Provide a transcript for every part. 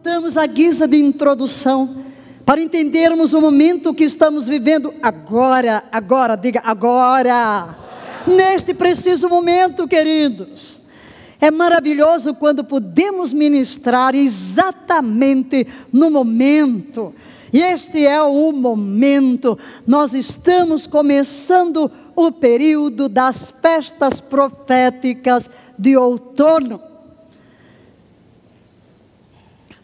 Voltamos à guisa de introdução para entendermos o momento que estamos vivendo agora, agora, diga agora. Neste preciso momento, queridos. É maravilhoso quando podemos ministrar exatamente no momento. E este é o momento. Nós estamos começando o período das festas proféticas de outono.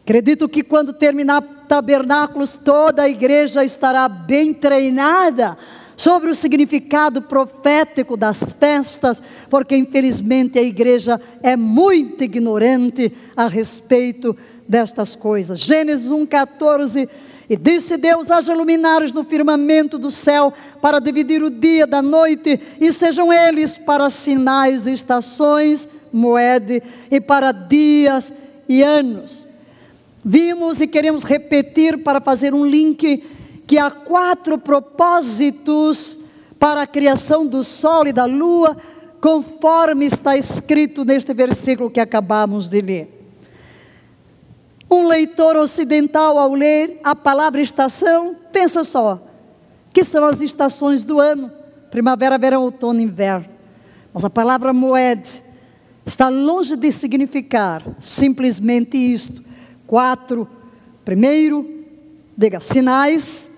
Acredito que quando terminar tabernáculos, toda a igreja estará bem treinada sobre o significado profético das festas, porque infelizmente a igreja é muito ignorante a respeito destas coisas. Gênesis 1,14. E disse Deus: haja luminares no firmamento do céu para dividir o dia da noite, e sejam eles para sinais, estações, moede, e para dias e anos. Vimos e queremos repetir para fazer um link que há quatro propósitos para a criação do sol e da lua, conforme está escrito neste versículo que acabamos de ler. Um leitor ocidental, ao ler a palavra estação, pensa só, que são as estações do ano: primavera, verão, outono inverno. Mas a palavra moed está longe de significar simplesmente isto quatro. Primeiro, diga sinais,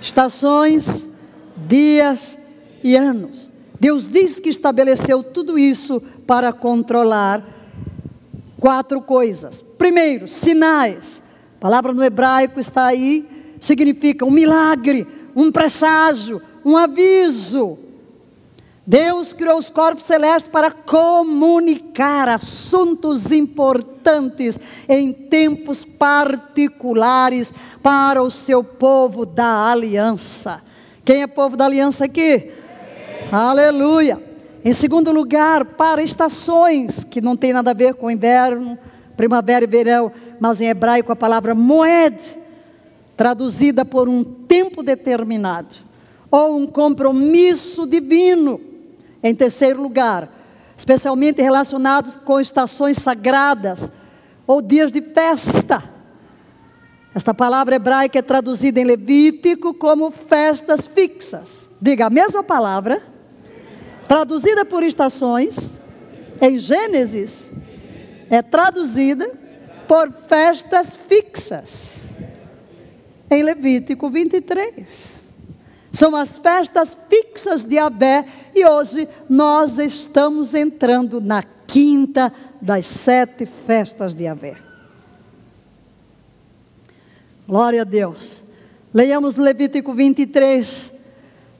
estações, dias e anos. Deus diz que estabeleceu tudo isso para controlar quatro coisas. Primeiro, sinais. A palavra no hebraico está aí, significa um milagre, um presságio, um aviso. Deus criou os corpos celestes para comunicar assuntos importantes em tempos particulares para o seu povo da aliança. Quem é povo da aliança aqui? Aleluia. Em segundo lugar, para estações, que não tem nada a ver com inverno, primavera e verão, mas em hebraico a palavra moed, traduzida por um tempo determinado, ou um compromisso divino em terceiro lugar, especialmente relacionados com estações sagradas ou dias de festa. Esta palavra hebraica é traduzida em Levítico como festas fixas. Diga a mesma palavra, traduzida por estações, em Gênesis, é traduzida por festas fixas. Em Levítico 23. São as festas fixas de Abé e hoje nós estamos entrando na quinta das sete festas de Abé. Glória a Deus. Leiamos Levítico 23.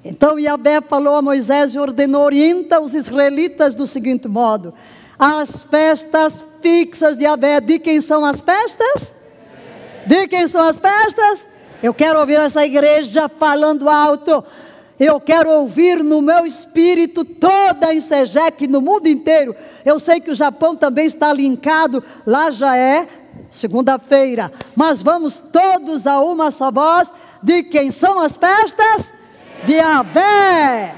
Então Yahvé falou a Moisés e ordenou: orienta os israelitas do seguinte modo: as festas fixas de Abé. De quem são as festas? De quem são as festas? Eu quero ouvir essa igreja falando alto. Eu quero ouvir no meu espírito toda a Insegec no mundo inteiro. Eu sei que o Japão também está linkado, lá já é segunda-feira. Mas vamos todos a uma só voz de quem são as festas? De Avé.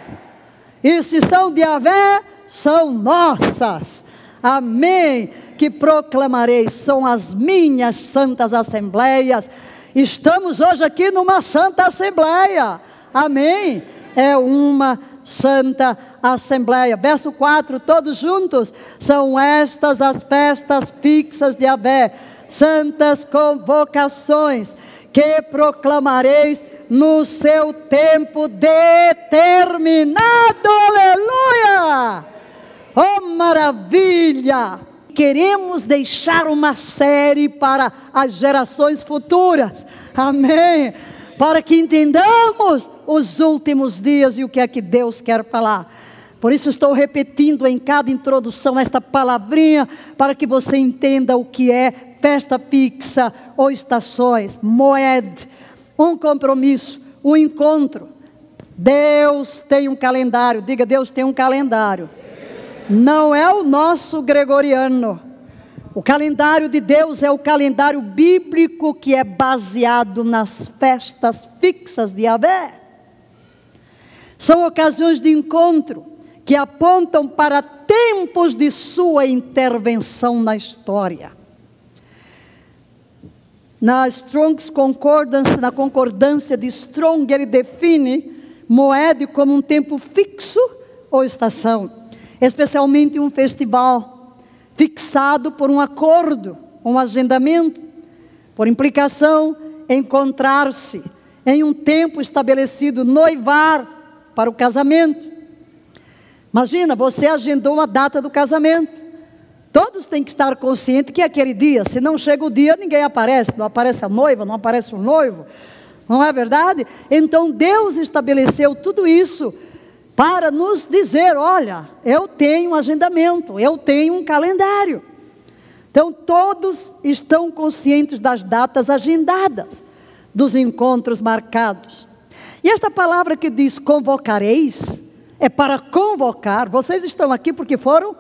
E se são de Avé, são nossas. Amém. Que proclamarei, são as minhas santas assembleias Estamos hoje aqui numa santa assembleia. Amém? É uma santa assembleia. Verso 4, todos juntos. São estas as festas fixas de Abé, santas convocações que proclamareis no seu tempo determinado. Aleluia! Oh maravilha! Queremos deixar uma série para as gerações futuras. Amém. Para que entendamos os últimos dias e o que é que Deus quer falar. Por isso estou repetindo em cada introdução esta palavrinha para que você entenda o que é festa fixa ou estações, moed, um compromisso, um encontro. Deus tem um calendário, diga Deus tem um calendário não é o nosso gregoriano. O calendário de Deus é o calendário bíblico que é baseado nas festas fixas de Abé. São ocasiões de encontro que apontam para tempos de sua intervenção na história. Na Strong's Concordance, na concordância de Strong, ele define moed como um tempo fixo ou estação, especialmente um festival fixado por um acordo, um agendamento, por implicação, encontrar-se em um tempo estabelecido, noivar para o casamento. Imagina, você agendou uma data do casamento. Todos têm que estar conscientes que é aquele dia, se não chega o dia, ninguém aparece, não aparece a noiva, não aparece o noivo, não é verdade? Então Deus estabeleceu tudo isso para nos dizer: olha, eu tenho um agendamento, eu tenho um calendário. Então todos estão conscientes das datas agendadas, dos encontros marcados. E esta palavra que diz convocareis, é para convocar, vocês estão aqui porque foram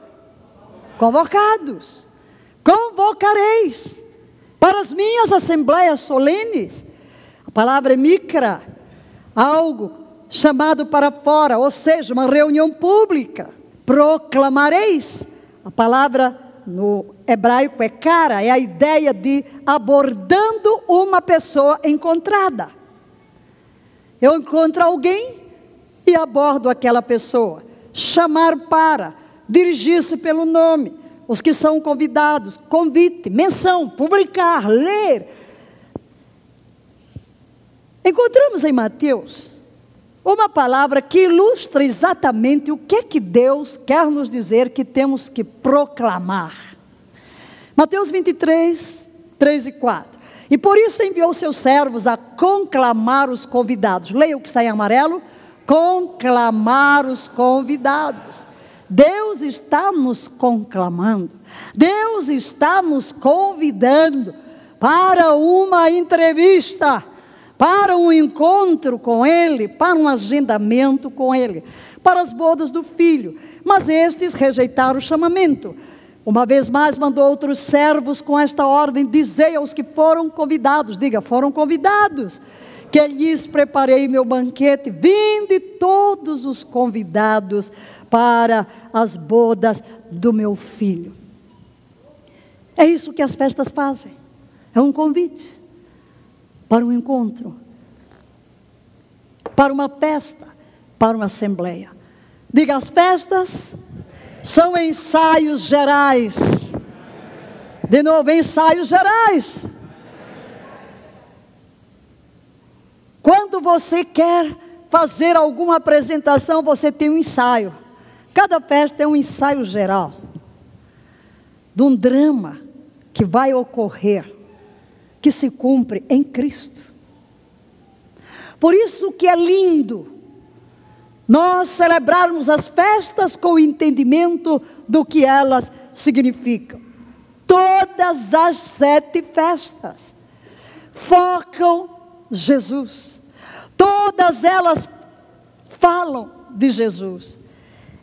convocados. Convocareis para as minhas assembleias solenes. A palavra é micra, algo chamado para fora, ou seja, uma reunião pública. Proclamareis. A palavra no hebraico é cara, é a ideia de abordando uma pessoa encontrada. Eu encontro alguém e abordo aquela pessoa. Chamar para dirigir-se pelo nome. Os que são convidados, convite, menção, publicar, ler. Encontramos em Mateus uma palavra que ilustra exatamente o que é que Deus quer nos dizer que temos que proclamar. Mateus 23, 3 e 4. E por isso enviou seus servos a conclamar os convidados. Leia o que está em amarelo. Conclamar os convidados. Deus está nos conclamando, Deus está nos convidando para uma entrevista, para um encontro com Ele, para um agendamento com Ele, para as bodas do filho. Mas estes rejeitaram o chamamento. Uma vez mais mandou outros servos com esta ordem: dizei aos que foram convidados, diga, foram convidados, que lhes preparei meu banquete, vinde todos os convidados para as bodas do meu filho. É isso que as festas fazem. É um convite para um encontro, para uma festa, para uma assembleia. Diga, as festas são ensaios gerais. De novo, ensaios gerais. Quando você quer fazer alguma apresentação, você tem um ensaio. Cada festa é um ensaio geral de um drama que vai ocorrer, que se cumpre em Cristo. Por isso que é lindo nós celebrarmos as festas com o entendimento do que elas significam. Todas as sete festas focam Jesus. Todas elas falam de Jesus.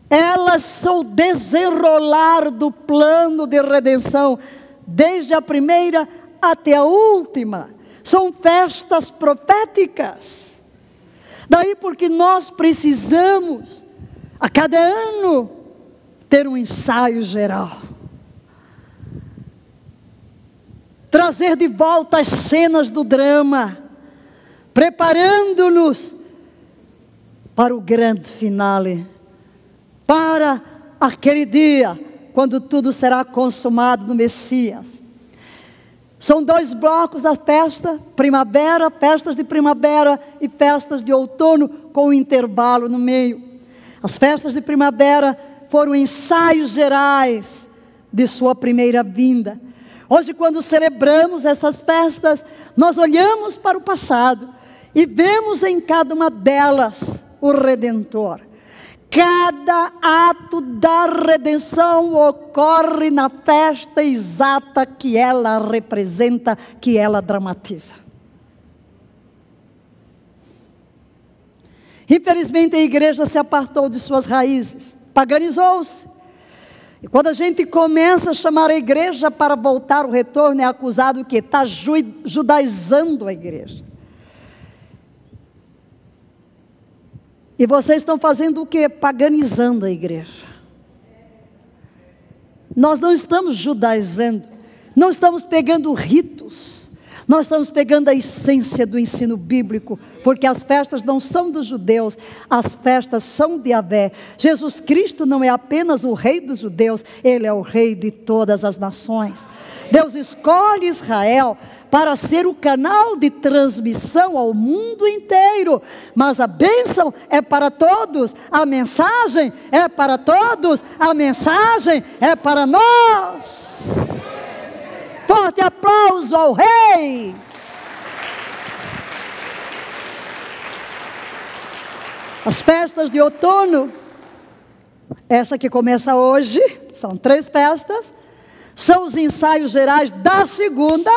Elas são o desenrolar do plano de redenção, desde a primeira até a última. São festas proféticas. Daí porque nós precisamos, a cada ano, ter um ensaio geral. Trazer de volta as cenas do drama, preparando-nos para o grande finale para aquele dia, quando tudo será consumado no Messias. São dois blocos da festa: primavera, festas de primavera e festas de outono, com um intervalo no meio. As festas de primavera foram ensaios gerais de sua primeira vinda. Hoje, quando celebramos essas festas, nós olhamos para o passado e vemos em cada uma delas o Redentor. Cada ato da redenção ocorre na festa exata que ela representa, que ela dramatiza. Infelizmente, a igreja se apartou de suas raízes, paganizou-se. E quando a gente começa a chamar a igreja para voltar o retorno, é acusado que está judaizando a igreja. E vocês estão fazendo o que? Paganizando a igreja. Nós não estamos judaizando, não estamos pegando ritos, Nós estamos pegando a essência do ensino bíblico, porque as festas não são dos judeus, as festas são de Avé. Jesus Cristo não é apenas o rei dos judeus, ele é o rei de todas as nações. Deus escolhe Israel para ser o canal de transmissão ao mundo inteiro. Mas a bênção é para todos, a mensagem é para todos, a mensagem é para nós. Forte aplauso ao Rei. As festas de outono, essa que começa hoje, são três festas são os ensaios gerais da segunda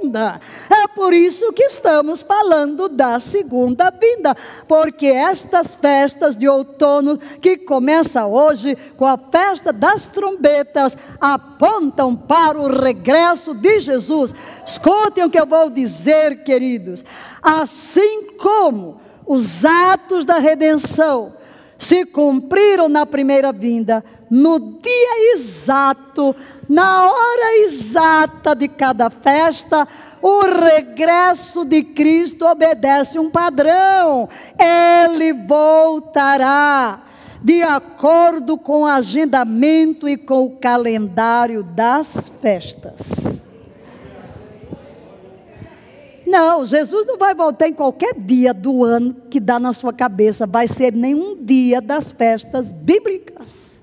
vinda. É por isso que estamos falando da segunda vinda, porque estas festas de outono que começa hoje com a festa das trombetas apontam para o regresso de Jesus. Escutem o que eu vou dizer, queridos. Assim como os atos da redenção se cumpriram na primeira vinda, no dia exato na hora exata de cada festa, o regresso de Cristo obedece um padrão. Ele voltará de acordo com o agendamento e com o calendário das festas. Não, Jesus não vai voltar em qualquer dia do ano que dá na sua cabeça, vai ser nenhum dia das festas bíblicas.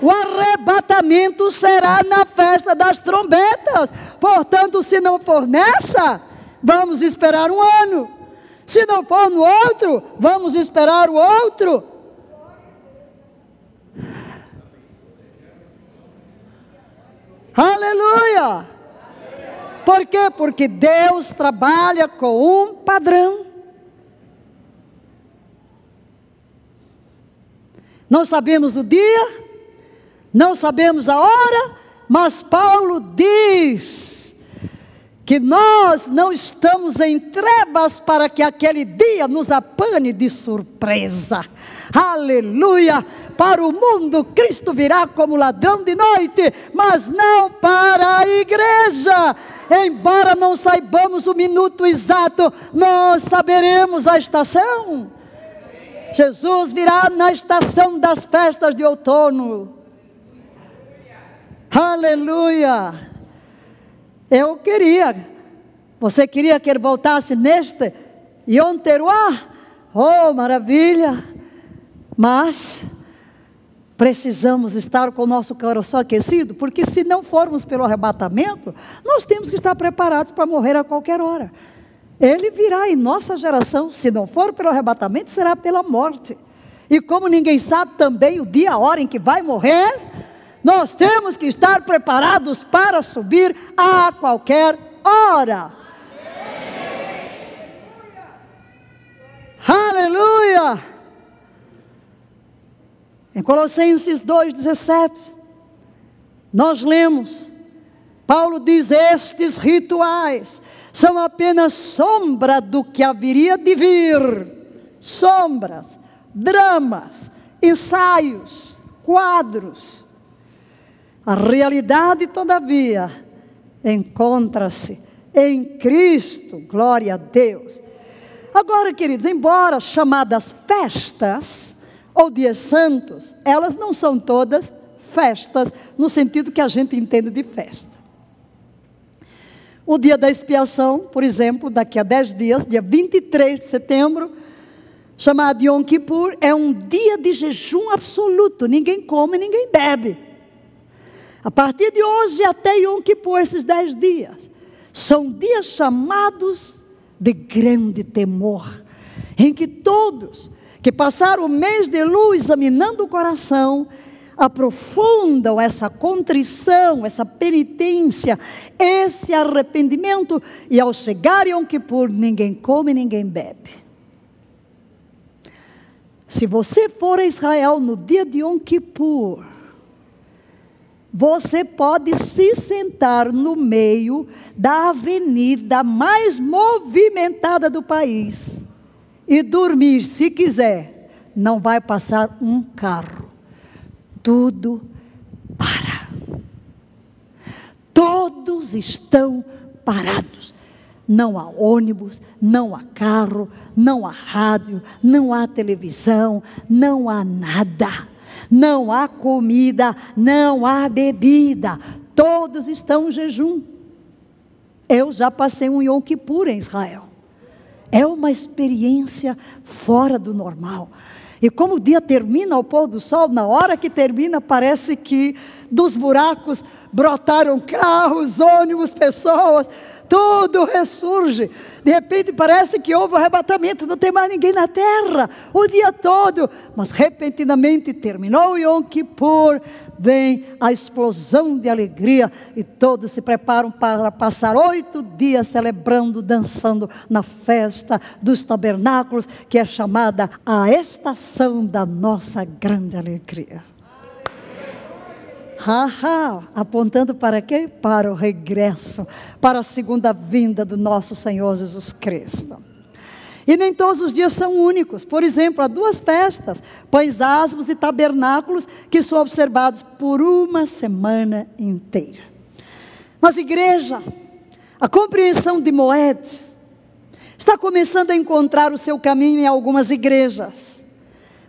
O arrebatamento será na festa das trombetas. Portanto, se não for nessa, vamos esperar um ano. Se não for no outro, vamos esperar o outro. Aleluia! Por quê? Porque Deus trabalha com um padrão. Não sabemos o dia, não sabemos a hora, mas Paulo diz que nós não estamos em trevas para que aquele dia nos apane de surpresa. Aleluia! Para o mundo, Cristo virá como ladrão de noite, mas não para a igreja. Embora não saibamos o minuto exato, nós saberemos a estação. Jesus virá na estação das festas de outono. Aleluia! Eu queria, você queria que ele voltasse neste Yom Teruah? Oh, maravilha! Mas precisamos estar com o nosso coração aquecido, porque se não formos pelo arrebatamento, nós temos que estar preparados para morrer a qualquer hora. Ele virá em nossa geração, se não for pelo arrebatamento, será pela morte. E como ninguém sabe também o dia, a hora em que vai morrer, nós temos que estar preparados para subir a qualquer hora. Aleluia! Em Colossenses 2,17, nós lemos, Paulo diz: Estes rituais são apenas sombra do que haveria de vir. Sombras, dramas, ensaios, quadros a realidade, todavia, encontra-se em Cristo, glória a Deus. Agora, queridos, embora chamadas festas ou dias santos, elas não são todas festas no sentido que a gente entende de festa. O dia da expiação, por exemplo, daqui a 10 dias, dia 23 de setembro, chamado Yom Kippur, é um dia de jejum absoluto, ninguém come, ninguém bebe. A partir de hoje até Yom Kippur, esses dez dias, são dias chamados de grande temor, em que todos que passaram o mês de luz examinando o coração, aprofundam essa contrição, essa penitência, esse arrependimento, e ao chegar Yom Kippur, ninguém come, ninguém bebe. Se você for a Israel no dia de Yom Kippur, você pode se sentar no meio da avenida mais movimentada do país e dormir, se quiser, não vai passar um carro. Tudo para. Todos estão parados. Não há ônibus, não há carro, não há rádio, não há televisão, não há nada. Não há comida, não há bebida. Todos estão em jejum. Eu já passei um Yom Kippur em Israel. É uma experiência fora do normal. E como o dia termina ao pôr do sol, na hora que termina, parece que dos buracos brotaram carros, ônibus, pessoas tudo ressurge. De repente parece que houve um arrebatamento, não tem mais ninguém na terra o dia todo. Mas repentinamente terminou Yom Kippur, vem a explosão de alegria e todos se preparam para passar oito dias celebrando, dançando na festa dos tabernáculos, que é chamada a estação da nossa grande alegria. Ha, apontando para quê? Para o regresso, para a segunda vinda do nosso Senhor Jesus Cristo. E nem todos os dias são únicos. Por exemplo, há duas festas, pães asmos e tabernáculos, que são observados por uma semana inteira. Mas, igreja, a compreensão de Moed está começando a encontrar o seu caminho em algumas igrejas.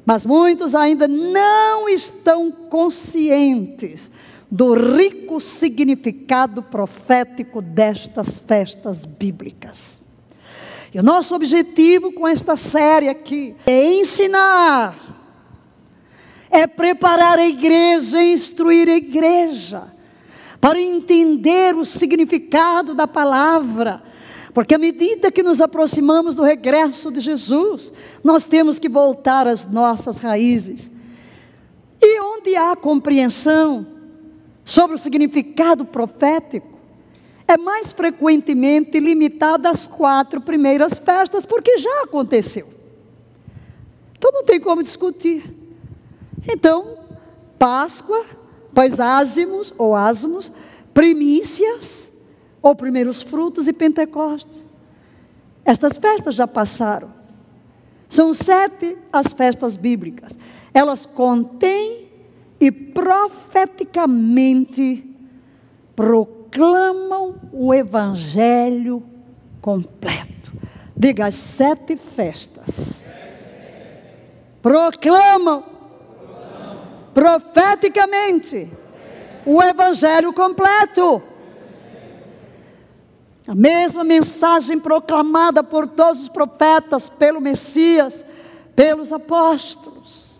Mas muitos ainda não estão conscientes do rico significado profético destas festas bíblicas. E o nosso objetivo com esta série aqui é ensinar, é preparar a igreja, instruir a igreja, para entender o significado da palavra, porque à medida que nos aproximamos do regresso de Jesus, nós temos que voltar às nossas raízes. E onde há compreensão sobre o significado profético, é mais frequentemente limitada às quatro primeiras festas, porque já aconteceu. Então não tem como discutir. Então, Páscoa, pães ázimos ou asmos, primícias, ou primeiros frutos e Pentecostes. Estas festas já passaram. São sete as festas bíblicas. Elas contêm e profeticamente proclamam o evangelho completo. Diga as sete festas. Proclamam profeticamente o evangelho completo. A mesma mensagem proclamada por todos os profetas, pelo Messias, pelos apóstolos.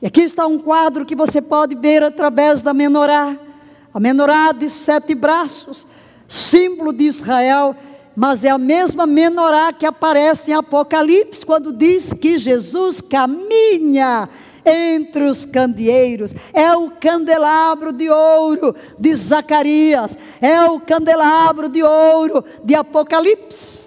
E aqui está um quadro que você pode ver através da menorá. A menorá de sete braços, símbolo de Israel, mas é a mesma menorá que aparece em Apocalipse, quando diz que Jesus caminha entre os candeeiros. É o candelabro de ouro de Zacarias, é o candelabro de ouro de Apocalipse.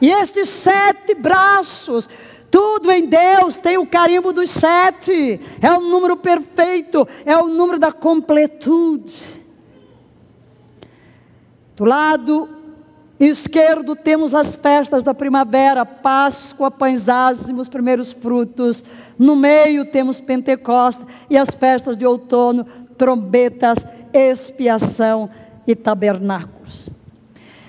E estes sete braços, tudo em Deus tem o carimbo dos sete, é o número perfeito, é o número da completude. Do lado esquerdo temos as festas da primavera, Páscoa, pães ázimos, primeiros frutos. No meio temos Pentecostes e as festas de outono, trombetas, expiação e tabernáculos.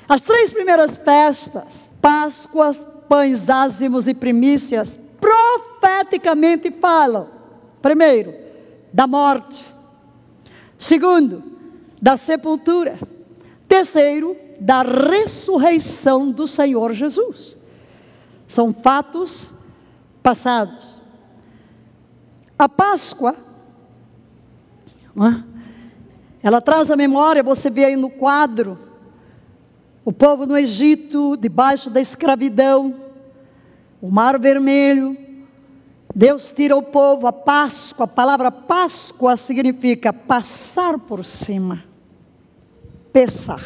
As três primeiras festas, Páscoas, pães ázimos e primícias, profeticamente falam, primeiro, da morte, segundo, da sepultura, terceiro, da ressurreição do Senhor Jesus. São fatos passados. A Páscoa, é? ela traz a memória, você vê aí no quadro, o povo no Egito, debaixo da escravidão, o Mar Vermelho, Deus tira o povo, a Páscoa, a palavra Páscoa significa passar por cima, pesar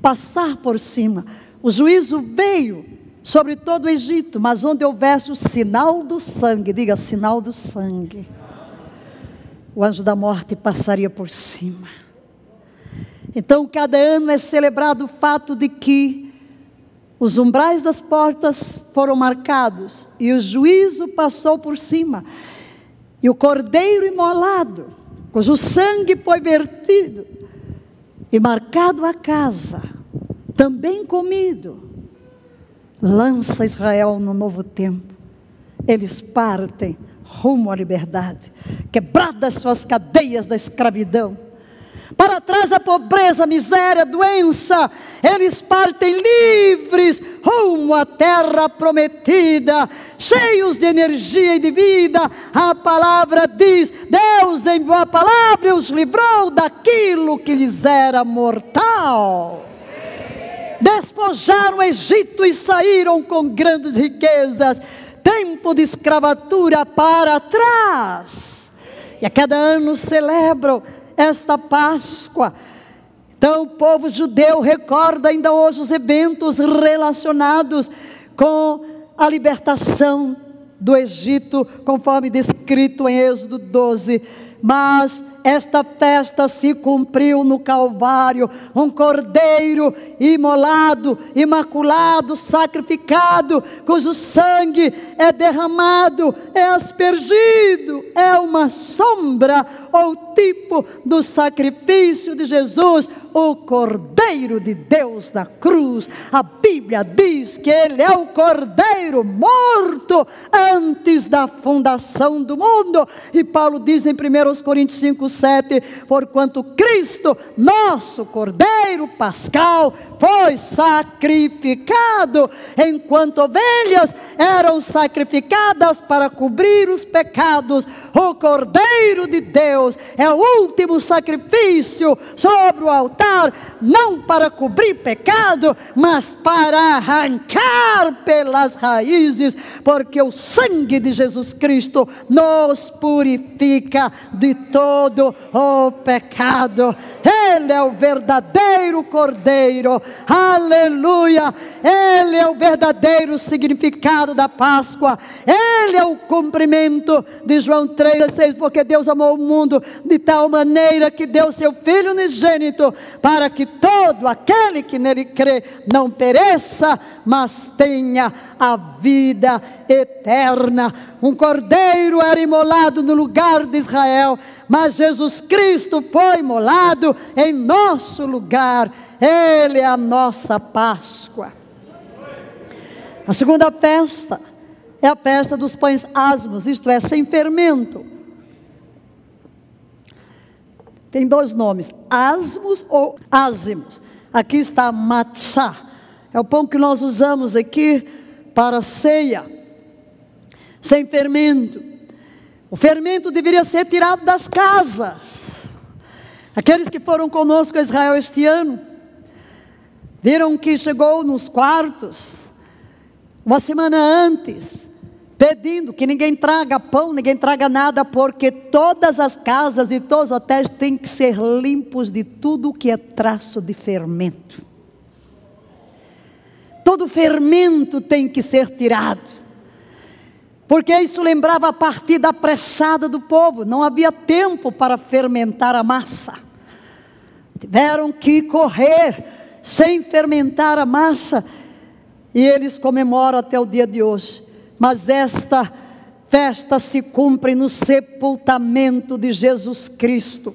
passar por cima. O juízo veio sobre todo o Egito, mas onde houvesse o sinal do sangue, diga sinal do sangue, o anjo da morte passaria por cima. Então, cada ano é celebrado o fato de que os umbrais das portas foram marcados e o juízo passou por cima. E o cordeiro imolado, cujo sangue foi vertido, e marcado a casa, também comido, lança Israel no novo tempo. Eles partem rumo à liberdade, quebradas suas cadeias da escravidão para trás a pobreza, a miséria, a doença. Eles partem livres rumo à terra prometida, cheios de energia e de vida. A palavra diz: Deus enviou a palavra e os livrou daquilo que lhes era mortal. Despojaram o Egito e saíram com grandes riquezas. Tempo de escravatura para trás. E a cada ano celebram esta Páscoa. Então, o povo judeu recorda ainda hoje os eventos relacionados com a libertação do Egito, conforme descrito em Êxodo 12. Mas esta festa se cumpriu no Calvário, um cordeiro imolado, imaculado, sacrificado, cujo sangue é derramado, é aspergido, é uma sombra ou tipo do sacrifício de Jesus, o Cordeiro de Deus na cruz. A Bíblia diz que ele é o Cordeiro morto antes da fundação do mundo. E Paulo diz em 1 Coríntios 5, 7: Porquanto Cristo, nosso Cordeiro Pascal, foi sacrificado, enquanto ovelhas eram sacrificadas para cobrir os pecados, o Cordeiro de Deus é o último sacrifício sobre o altar, não para cobrir pecado, mas para arrancar pelas raízes, porque o sangue de Jesus Cristo nos purifica de todo o pecado. Ele é o verdadeiro Cordeiro, aleluia. Ele é o verdadeiro significado da Páscoa, ele é o cumprimento de João 3,6, porque Deus amou o mundo de tal maneira que deu seu Filho unigênito, para que todo aquele que nele crê não pereça, mas tenha a vida eterna. Um cordeiro era imolado no lugar de Israel, mas Jesus Cristo foi imolado em nosso lugar. Ele é a nossa Páscoa. A segunda festa é a festa dos pães asmos, isto é, sem fermento. Tem dois nomes, asmos ou ázimos. Aqui está matzá, é o pão que nós usamos aqui para ceia, sem fermento. O fermento deveria ser tirado das casas. Aqueles que foram conosco a Israel este ano, viram que chegou nos quartos, uma semana antes, pedindo que ninguém traga pão, ninguém traga nada, porque todas as casas e todos os hotéis têm que ser limpos de tudo que é traço de fermento. Todo fermento tem que ser tirado. Porque isso lembrava a partida apressada do povo, não havia tempo para fermentar a massa. Tiveram que correr sem fermentar a massa, e eles comemoram até o dia de hoje. Mas esta festa se cumpre no sepultamento de Jesus Cristo.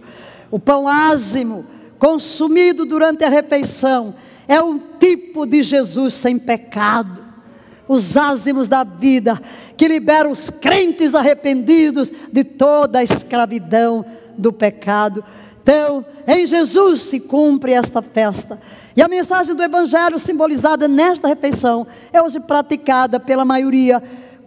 O pão ázimo, consumido durante a refeição, é um tipo de Jesus sem pecado. Os ázimos da vida que libera os crentes arrependidos de toda a escravidão do pecado. Então, em Jesus se cumpre esta festa. E a mensagem do Evangelho simbolizada nesta refeição é hoje praticada pela maioria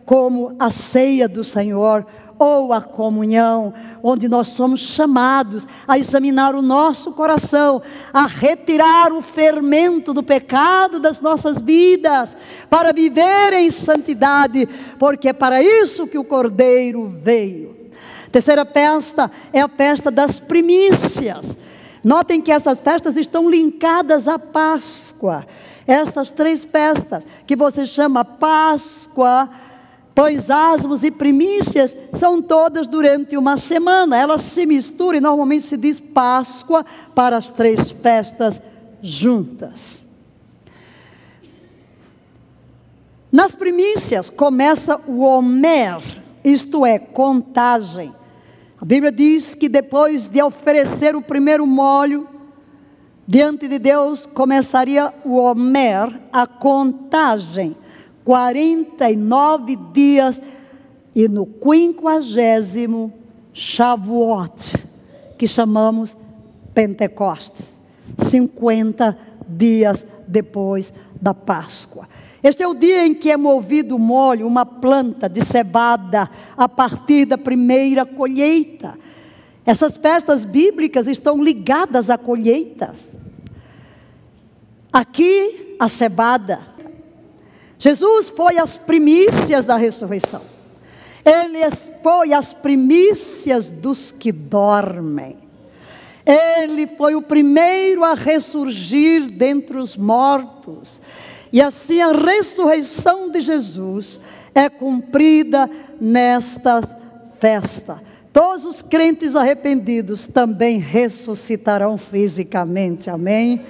como a ceia do Senhor ou a comunhão, onde nós somos chamados a examinar o nosso coração, a retirar o fermento do pecado das nossas vidas, para viver em santidade, porque é para isso que o Cordeiro veio. Terceira festa é a festa das primícias. Notem que essas festas estão linkadas à Páscoa. Essas três festas que você chama Páscoa, Pois asmos e primícias são todas durante uma semana. Elas se misturam e normalmente se diz Páscoa para as três festas juntas. Nas primícias começa o Homer, isto é, contagem. A Bíblia diz que depois de oferecer o primeiro molho, Diante de Deus começaria o Homer a contagem, 49 dias, e no quinquagésimo Shavuot, que chamamos Pentecostes, 50 dias depois da Páscoa. Este é o dia em que é movido o molho, uma planta de cevada, a partir da primeira colheita. Essas festas bíblicas estão ligadas a colheitas. Aqui, a cebada. Jesus foi as primícias da ressurreição. Ele foi as primícias dos que dormem. Ele foi o primeiro a ressurgir dentre os mortos. E assim a ressurreição de Jesus é cumprida nesta festa. Todos os crentes arrependidos também ressuscitarão fisicamente, amém?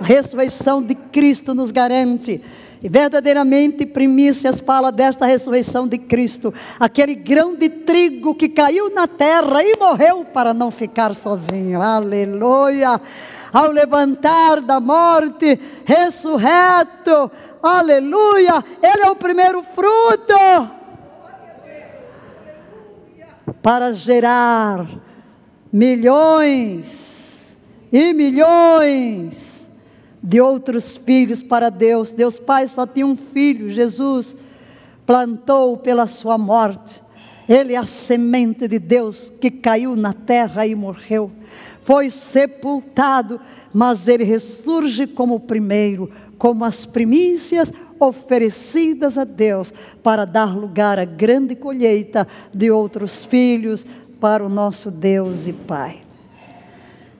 A ressurreição de Cristo nos garante. E verdadeiramente primícias fala desta ressurreição de Cristo, aquele grão de trigo que caiu na terra e morreu para não ficar sozinho. Aleluia! Ao levantar da morte, ressurreto, aleluia! Ele é o primeiro fruto para gerar milhões e milhões de outros filhos para Deus. Deus Pai só tinha um filho, Jesus plantou pela sua morte. Ele é a semente de Deus que caiu na terra e morreu. Foi sepultado, mas ele ressurge como o primeiro, como as primícias oferecidas a Deus para dar lugar à grande colheita de outros filhos para o nosso Deus e Pai.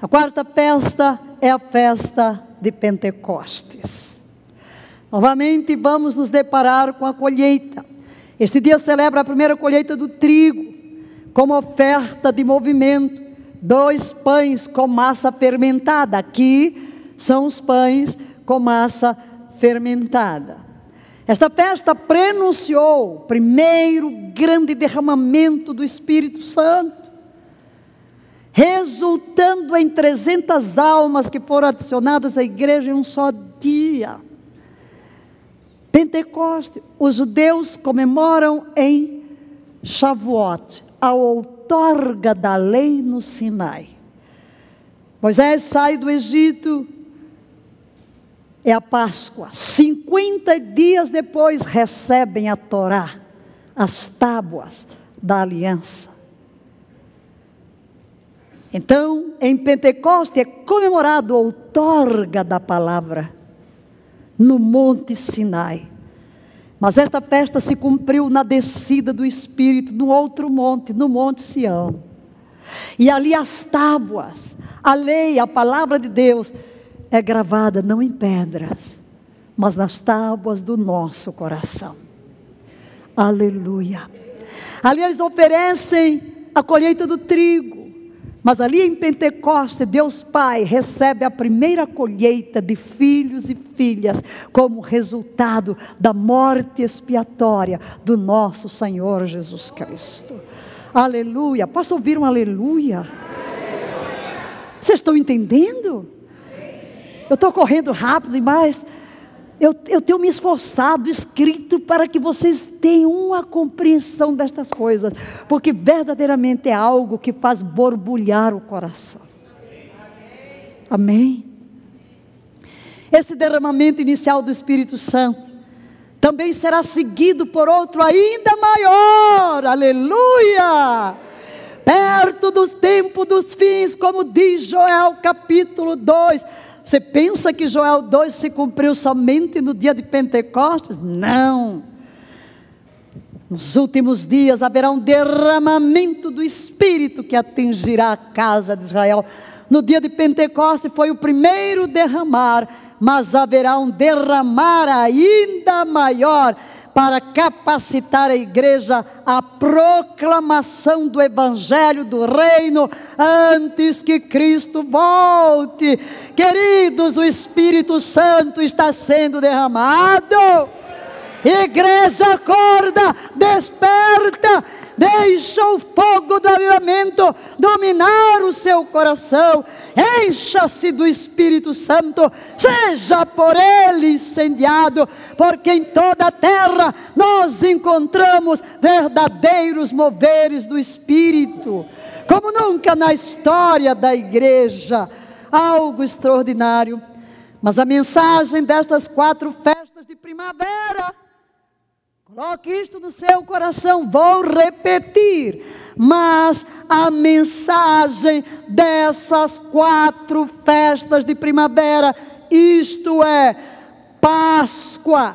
A quarta festa é a festa de Pentecostes. Novamente vamos nos deparar com a colheita. Este dia celebra a primeira colheita do trigo, como oferta de movimento, dois pães com massa fermentada. Aqui são os pães com massa fermentada. Esta festa prenunciou o primeiro grande derramamento do Espírito Santo, resultando em 300 almas que foram adicionadas à igreja em um só dia. Pentecoste, os judeus comemoram em Shavuot, a outorga da lei no Sinai. Moisés sai do Egito, é a Páscoa. 50 dias depois recebem a Torá, as tábuas da aliança. Então, em Pentecoste é comemorado a outorga da palavra no Monte Sinai. Mas esta festa se cumpriu na descida do Espírito no outro monte, no Monte Sião. E ali as tábuas, a lei, a palavra de Deus, é gravada não em pedras, mas nas tábuas do nosso coração. Aleluia. Ali eles oferecem a colheita do trigo, mas ali em Pentecostes, Deus Pai recebe a primeira colheita de filhos e filhas como resultado da morte expiatória do nosso Senhor Jesus Cristo. Aleluia. Posso ouvir um aleluia? Vocês estão entendendo? Eu estou correndo rápido demais. Eu, eu tenho me esforçado, escrito, para que vocês tenham uma compreensão destas coisas, porque verdadeiramente é algo que faz borbulhar o coração. Amém? Esse derramamento inicial do Espírito Santo também será seguido por outro ainda maior, aleluia! Perto dos tempos dos fins, como diz Joel capítulo 2 você pensa que Joel 2 se cumpriu somente no dia de Pentecostes? Não. Nos últimos dias haverá um derramamento do Espírito que atingirá a casa de Israel. No dia de Pentecostes foi o primeiro derramar, mas haverá um derramar ainda maior para capacitar a igreja à proclamação do evangelho do reino antes que Cristo volte. Queridos, o Espírito Santo está sendo derramado. Igreja, acorda, desperta, deixa o fogo do avivamento dominar o seu coração, encha-se do Espírito Santo, seja por ele incendiado, porque em toda a terra nós encontramos verdadeiros moveres do Espírito, como nunca na história da igreja, algo extraordinário. Mas a mensagem destas quatro festas de primavera Coloque isto no seu coração, vou repetir. Mas a mensagem dessas quatro festas de primavera, isto é, Páscoa,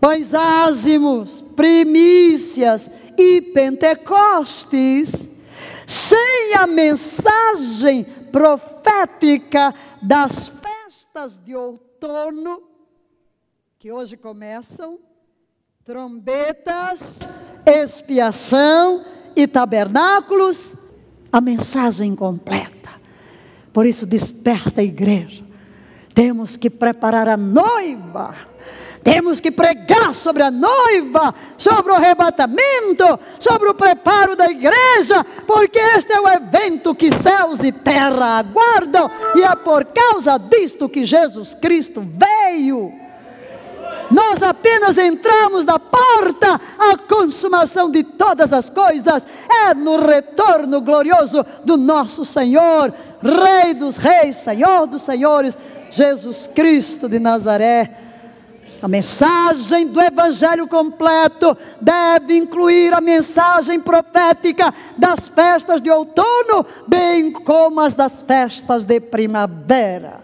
pães ázimos, primícias e Pentecostes, sem a mensagem profética das festas de outono, que hoje começam trombetas, expiação e tabernáculos, a mensagem completa. Por isso, desperta a igreja. Temos que preparar a noiva. Temos que pregar sobre a noiva, sobre o arrebatamento, sobre o preparo da igreja, porque este é o evento que céus e terra aguardam, e é por causa disto que Jesus Cristo veio. Nós apenas entramos da porta, a consumação de todas as coisas é no retorno glorioso do nosso Senhor, Rei dos Reis, Senhor dos Senhores, Jesus Cristo de Nazaré. A mensagem do Evangelho completo deve incluir a mensagem profética das festas de outono, bem como as das festas de primavera.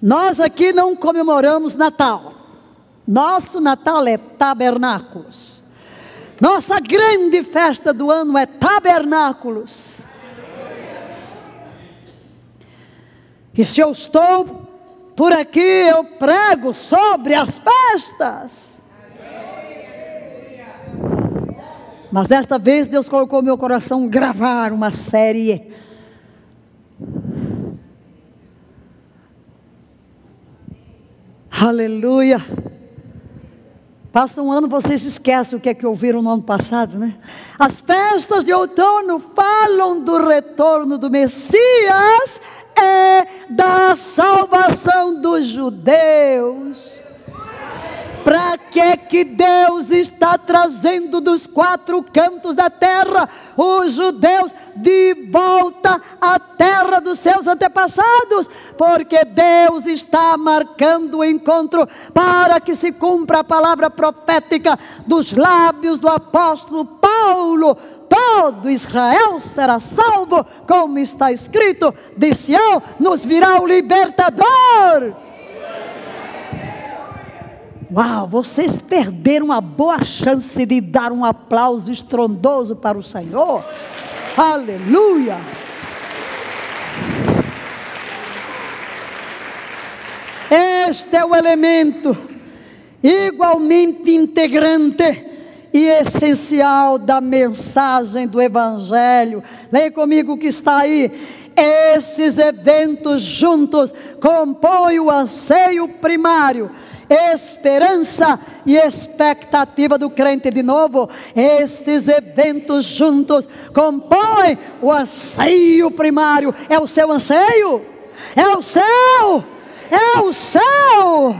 Nós aqui não comemoramos Natal. Nosso Natal é tabernáculos. Nossa grande festa do ano é tabernáculos. E se eu estou por aqui, eu prego sobre as festas. Mas desta vez Deus colocou meu coração gravar uma série Aleluia. Passa um ano, vocês esquecem o que é que ouviram no ano passado, né? As festas de outono falam do retorno do Messias e da salvação dos judeus. Para que que Deus está trazendo dos quatro cantos da terra os judeus de volta à terra dos seus antepassados? Porque Deus está marcando o encontro para que se cumpra a palavra profética dos lábios do apóstolo Paulo todo Israel será salvo, como está escrito: de Sião nos virá o libertador. Uau, vocês perderam uma boa chance de dar um aplauso estrondoso para o Senhor. Aleluia! Este é o elemento igualmente integrante e essencial da mensagem do Evangelho. Leia comigo o que está aí. Esses eventos juntos compõem o anseio primário esperança e expectativa do crente de novo. Estes eventos juntos compõem o anseio primário. É o seu anseio? É o céu! É o céu!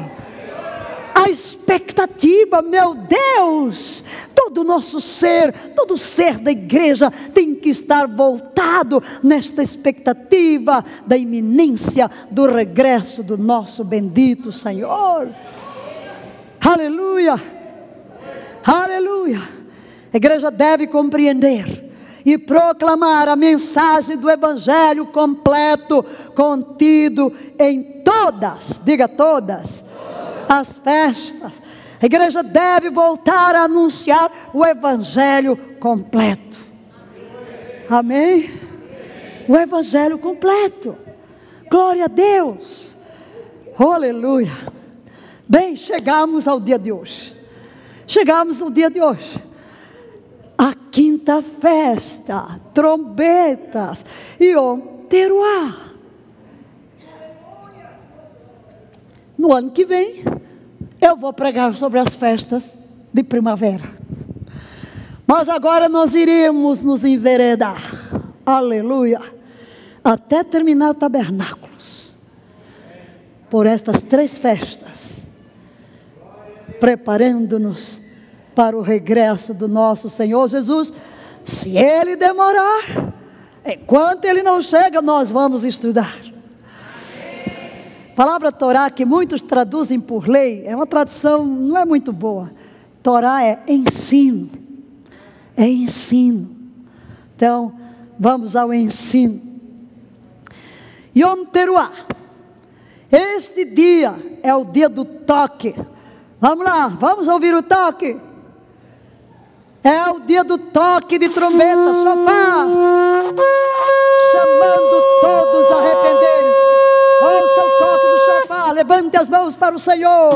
A expectativa, meu Deus, todo o nosso ser, todo o ser da igreja tem que estar voltado nesta expectativa da iminência do regresso do nosso bendito Senhor. Aleluia! Aleluia! A igreja deve compreender e proclamar a mensagem do Evangelho completo, contido em todas, diga todas, as festas. A igreja deve voltar a anunciar o Evangelho completo. Amém? O Evangelho completo. Glória a Deus. Aleluia. Bem, chegamos ao dia de hoje. Chegamos ao dia de hoje. A quinta festa, trombetas e o teruá. no ano que vem, eu vou pregar sobre as festas de primavera. Mas agora nós iremos nos enveredar, aleluia, até terminar tabernáculos, por estas três festas, preparando-nos para o regresso do nosso Senhor Jesus. Se ele demorar, enquanto ele não chega, nós vamos estudar. A palavra Torá, que muitos traduzem por lei, é uma tradução, não é muito boa. Torá é ensino. É ensino. Então, vamos ao ensino. Yom Teruah. Este dia é o dia do toque. Vamos lá, vamos ouvir o toque. É o dia do toque de trombeta, chofar, chamando todos a arrepender-se. Ouça o toque do chofar, levante as mãos para o Senhor.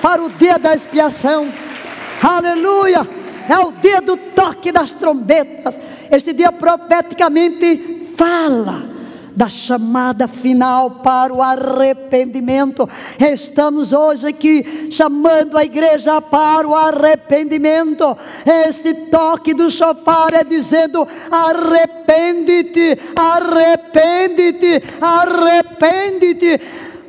Para o dia da expiação. Aleluia! É o dia do toque das trombetas. Este dia profeticamente fala da chamada final para o arrependimento. Estamos hoje aqui chamando a igreja para o arrependimento. Este toque do chofar é dizendo: arrepende-te, arrepende-te, arrepende-te.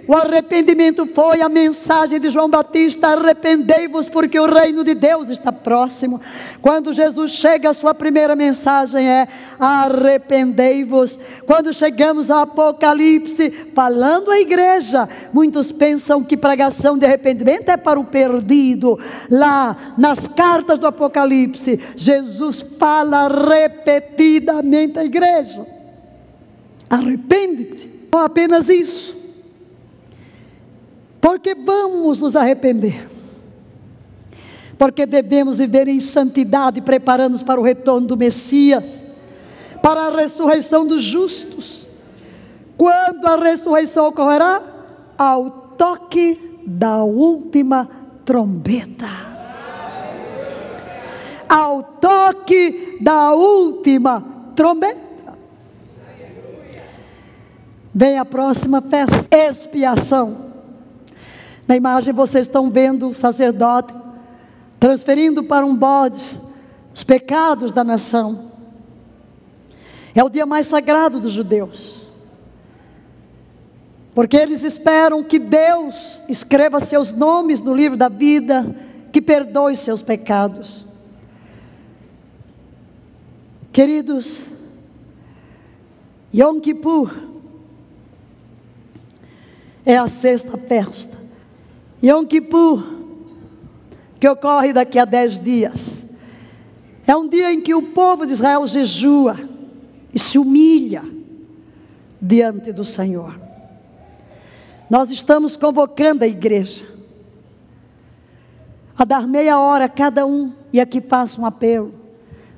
O arrependimento foi a mensagem de João Batista: arrependei-vos, porque o reino de Deus está próximo. Quando Jesus chega, a sua primeira mensagem é: arrependei-vos. Quando chegamos ao Apocalipse, falando à igreja, muitos pensam que pregação de arrependimento é para o perdido. Lá, nas cartas do Apocalipse, Jesus fala repetidamente à igreja: arrepende-te. Não apenas isso porque vamos nos arrepender. Porque devemos viver em santidade, preparando-nos para o retorno do Messias, para a ressurreição dos justos. Quando a ressurreição ocorrerá? Ao toque da última trombeta. Ao toque da última trombeta. Vem a próxima festa, expiação. Na imagem vocês estão vendo o sacerdote transferindo para um bode os pecados da nação. É o dia mais sagrado dos judeus. Porque eles esperam que Deus escreva seus nomes no livro da vida, que perdoe seus pecados. Queridos, Yom Kippur é a sexta festa Yom Kippur, que ocorre daqui a dez dias, é um dia em que o povo de Israel jejua e se humilha diante do Senhor. Nós estamos convocando a igreja a dar meia hora a cada um, e aqui passa um apelo.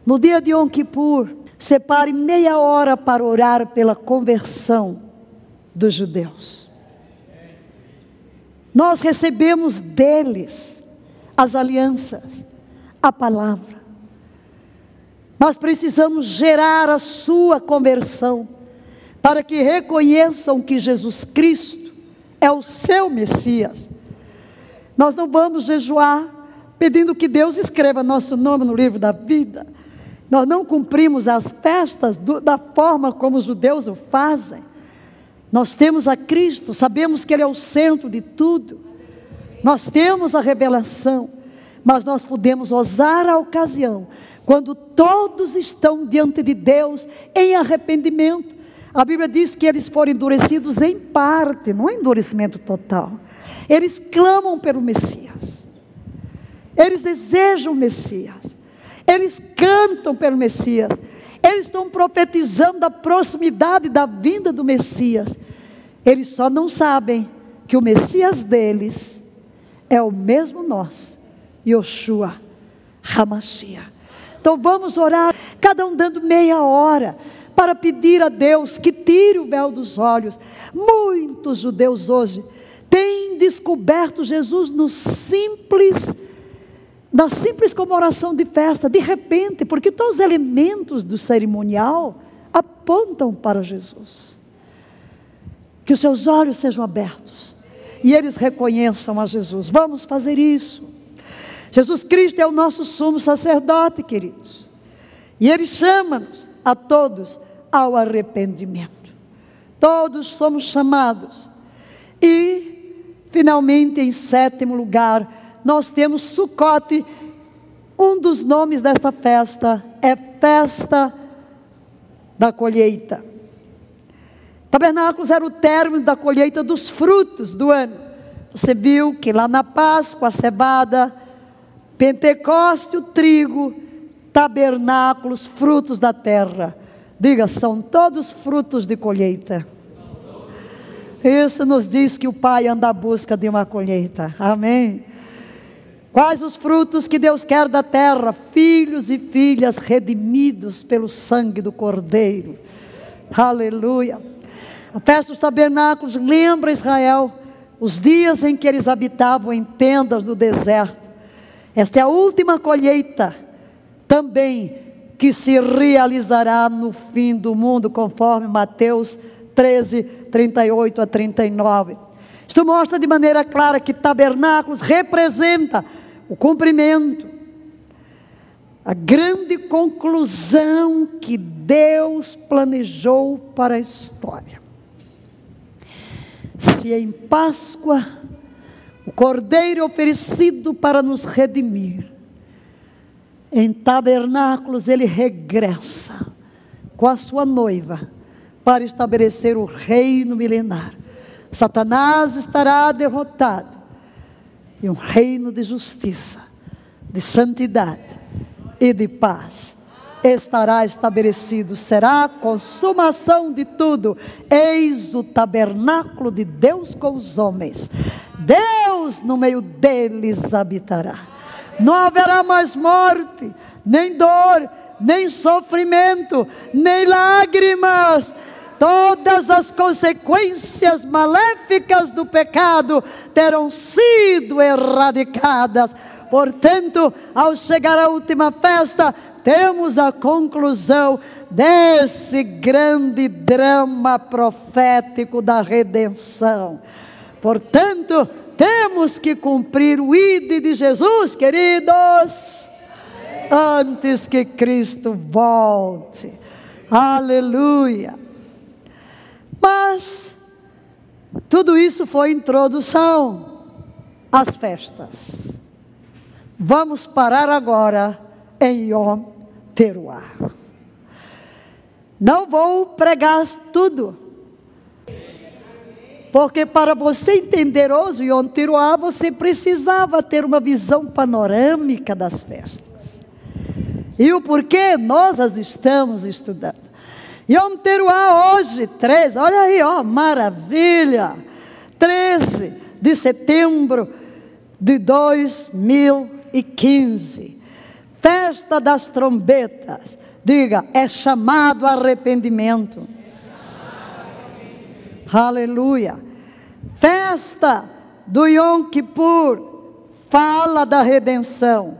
No dia de Yom Kippur, separe meia hora para orar pela conversão dos judeus. Nós recebemos deles as alianças, a palavra. Mas precisamos gerar a sua conversão, para que reconheçam que Jesus Cristo é o seu Messias. Nós não vamos jejuar pedindo que Deus escreva nosso nome no livro da vida. Nós não cumprimos as festas do, da forma como os judeus o fazem. Nós temos a Cristo, sabemos que Ele é o centro de tudo. Nós temos a revelação, mas nós podemos usar a ocasião quando todos estão diante de Deus em arrependimento. A Bíblia diz que eles foram endurecidos em parte, não é endurecimento total. Eles clamam pelo Messias. Eles desejam o Messias. Eles cantam pelo Messias. Eles estão profetizando a proximidade da vinda do Messias. Eles só não sabem que o Messias deles é o mesmo nós, Yoshua Hamashia. Então vamos orar, cada um dando meia hora, para pedir a Deus que tire o véu dos olhos. Muitos judeus hoje têm descoberto Jesus no simples da simples comemoração de festa, de repente, porque todos os elementos do cerimonial apontam para Jesus. Que os seus olhos sejam abertos e eles reconheçam a Jesus. Vamos fazer isso. Jesus Cristo é o nosso sumo sacerdote, queridos. E ele chama-nos a todos ao arrependimento. Todos somos chamados. E, finalmente, em sétimo lugar, nós temos Sucote. Um dos nomes desta festa é festa da colheita. Tabernáculos era o término da colheita dos frutos do ano. Você viu que lá na Páscoa, a cebada, Pentecoste, o trigo, tabernáculos, frutos da terra. Diga, são todos frutos de colheita. Isso nos diz que o Pai anda à busca de uma colheita. Amém. Quais os frutos que Deus quer da terra? Filhos e filhas redimidos pelo sangue do Cordeiro. Aleluia. A festa dos tabernáculos lembra Israel os dias em que eles habitavam em tendas no deserto. Esta é a última colheita também que se realizará no fim do mundo, conforme Mateus 13, 38 a 39. Isto mostra de maneira clara que tabernáculos representa o cumprimento, a grande conclusão que Deus planejou para a história. Se em Páscoa o cordeiro oferecido para nos redimir, em tabernáculos ele regressa com a sua noiva para estabelecer o reino milenar. Satanás estará derrotado e um reino de justiça, de santidade e de paz estará estabelecido, será a consumação de tudo. Eis o tabernáculo de Deus com os homens. Deus no meio deles habitará. Não haverá mais morte, nem dor, nem sofrimento, nem lágrimas todas as consequências maléficas do pecado terão sido erradicadas. Portanto, ao chegar à última festa, temos a conclusão desse grande drama profético da redenção. Portanto, temos que cumprir o ID de Jesus, queridos, antes que Cristo volte. Aleluia. Mas tudo isso foi introdução às festas. Vamos parar agora em Yom Teruah. Não vou pregar tudo. Porque para você entender hoje Yom Teruah, você precisava ter uma visão panorâmica das festas. E o porquê nós as estamos estudando. Yom Teruah hoje, 13, olha aí, ó, maravilha. 13 de setembro de 2015. Festa das trombetas. Diga, é chamado arrependimento. Aleluia. Festa do Yom Kippur. Fala da redenção.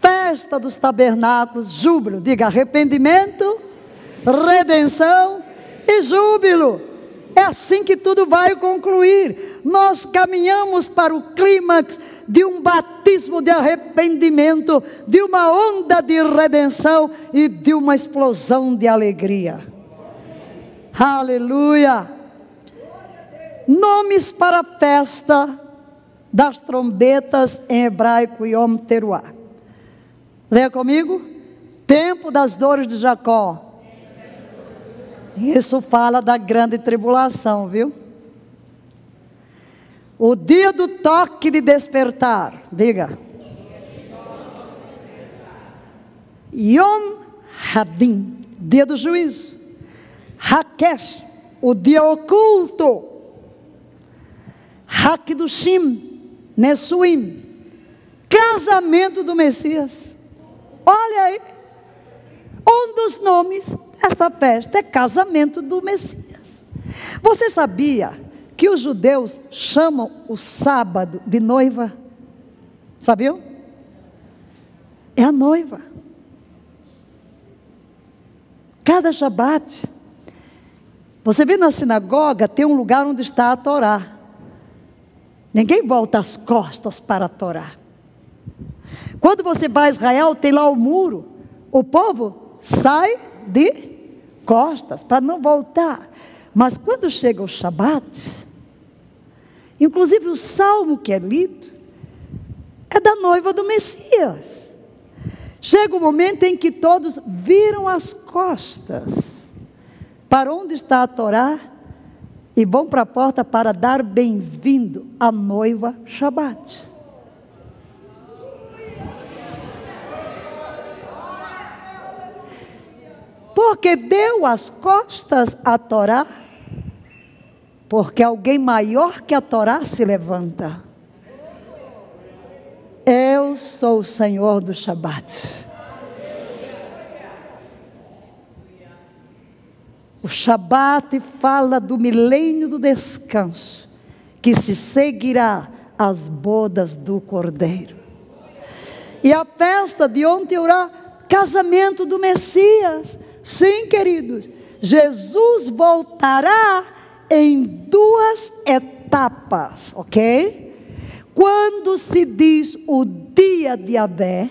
Festa dos tabernáculos, júbilo. Diga, arrependimento redenção e júbilo. É assim que tudo vai concluir. Nós caminhamos para o clímax de um batismo de arrependimento, de uma onda de redenção e de uma explosão de alegria. Aleluia! Nomes para a festa das trombetas em hebraico Yom Teruah. Leia comigo. Tempo das dores de Jacó isso fala da grande tribulação, viu? O dia do toque de despertar, diga. Yom Hadim, dia do juízo. Hakesh, o dia oculto. Hakdushim, Nesuim, casamento do Messias. Olha aí, um dos nomes desta festa é casamento do Messias. Você sabia que os judeus chamam o sábado de noiva? Sabiam? É a noiva. Cada Shabat, você vê na sinagoga, tem um lugar onde está a Torá. Ninguém volta as costas para a Torá. Quando você vai a Israel, tem lá o muro. O povo sai de costas para não voltar. Mas quando chega o Shabat, inclusive o salmo que é lido, é da noiva do Messias. Chega o momento em que todos viram as costas para onde está a Torá e vão para a porta para dar bem-vindo à noiva Shabat. Porque deu as costas à Torá, porque alguém maior que a Torá se levanta. Eu sou o Senhor do Shabat. O Shabat fala do milênio do descanso, que se seguirá às bodas do Cordeiro. E a festa de ontem era casamento do Messias. Sim, queridos, Jesus voltará em duas etapas, ok? Quando se diz o dia de Abé,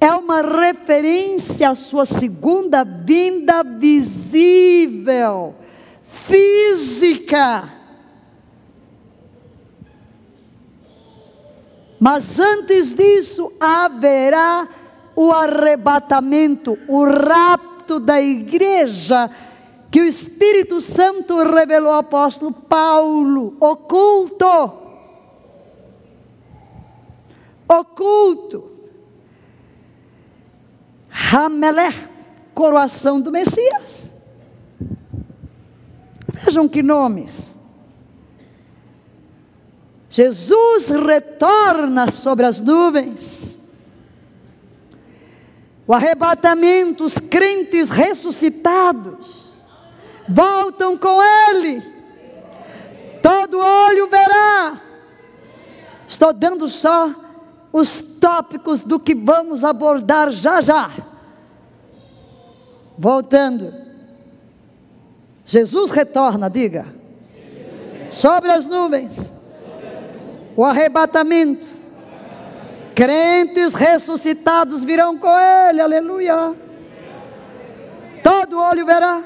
é uma referência à sua segunda vinda visível, física. Mas antes disso haverá o arrebatamento, o rapto da igreja, que o Espírito Santo revelou ao apóstolo Paulo, oculto. Oculto. Hamelech, coroação do Messias. Vejam que nomes. Jesus retorna sobre as nuvens. O arrebatamento, os crentes ressuscitados voltam com Ele. Todo olho verá. Estou dando só os tópicos do que vamos abordar já já. Voltando. Jesus retorna, diga. Sobre as nuvens. O arrebatamento. Crentes ressuscitados virão com ele, aleluia. Todo olho verá.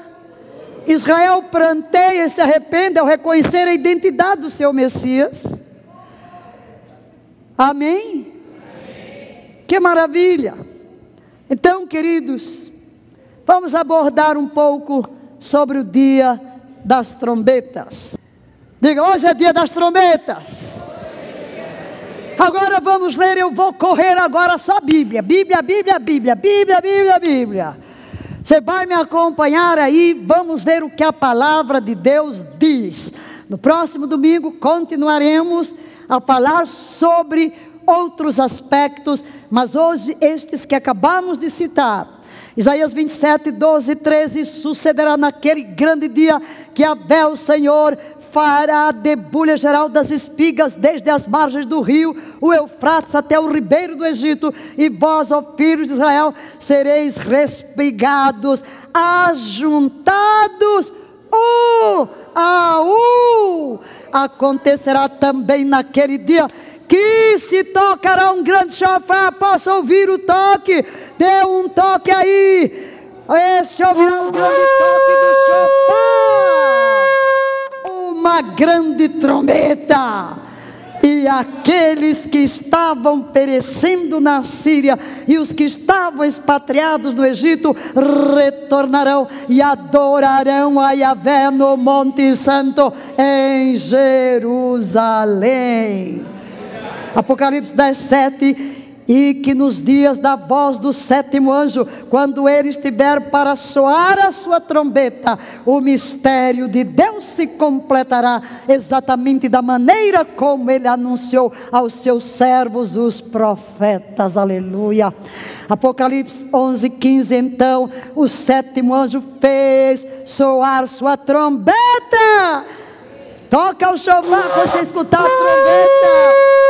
Israel pranteia e se arrepende ao reconhecer a identidade do seu Messias. Amém? Amém? Que maravilha! Então, queridos, vamos abordar um pouco sobre o dia das trombetas. Diga, hoje é dia das trombetas. Agora vamos ler, eu vou correr agora só Bíblia. Bíblia, Bíblia, Bíblia, Bíblia, Bíblia, Bíblia. Você vai me acompanhar aí, vamos ver o que a palavra de Deus diz. No próximo domingo continuaremos a falar sobre outros aspectos, mas hoje estes que acabamos de citar. Isaías 27, 12 e 13: Sucederá naquele grande dia que Abel, o Senhor, fará a debulha geral das espigas, desde as margens do rio, o Eufrates até o ribeiro do Egito, e vós, ó filhos de Israel, sereis respigados, ajuntados, um a um. Acontecerá também naquele dia que se tocará um grande chofar, possa ouvir o toque, dê um toque aí. Este ouvirá um grande toque do chofar, uma grande trombeta. E aqueles que estavam perecendo na Síria e os que estavam expatriados no Egito retornarão e adorarão a Yahvé no Monte Santo em Jerusalém. Apocalipse 10, 7. E que nos dias da voz do sétimo anjo, quando ele estiver para soar a sua trombeta, o mistério de Deus se completará exatamente da maneira como ele anunciou aos seus servos, os profetas. Aleluia. Apocalipse 11, 15. Então, o sétimo anjo fez soar sua trombeta. Toca o chofar para você escutar a trombeta.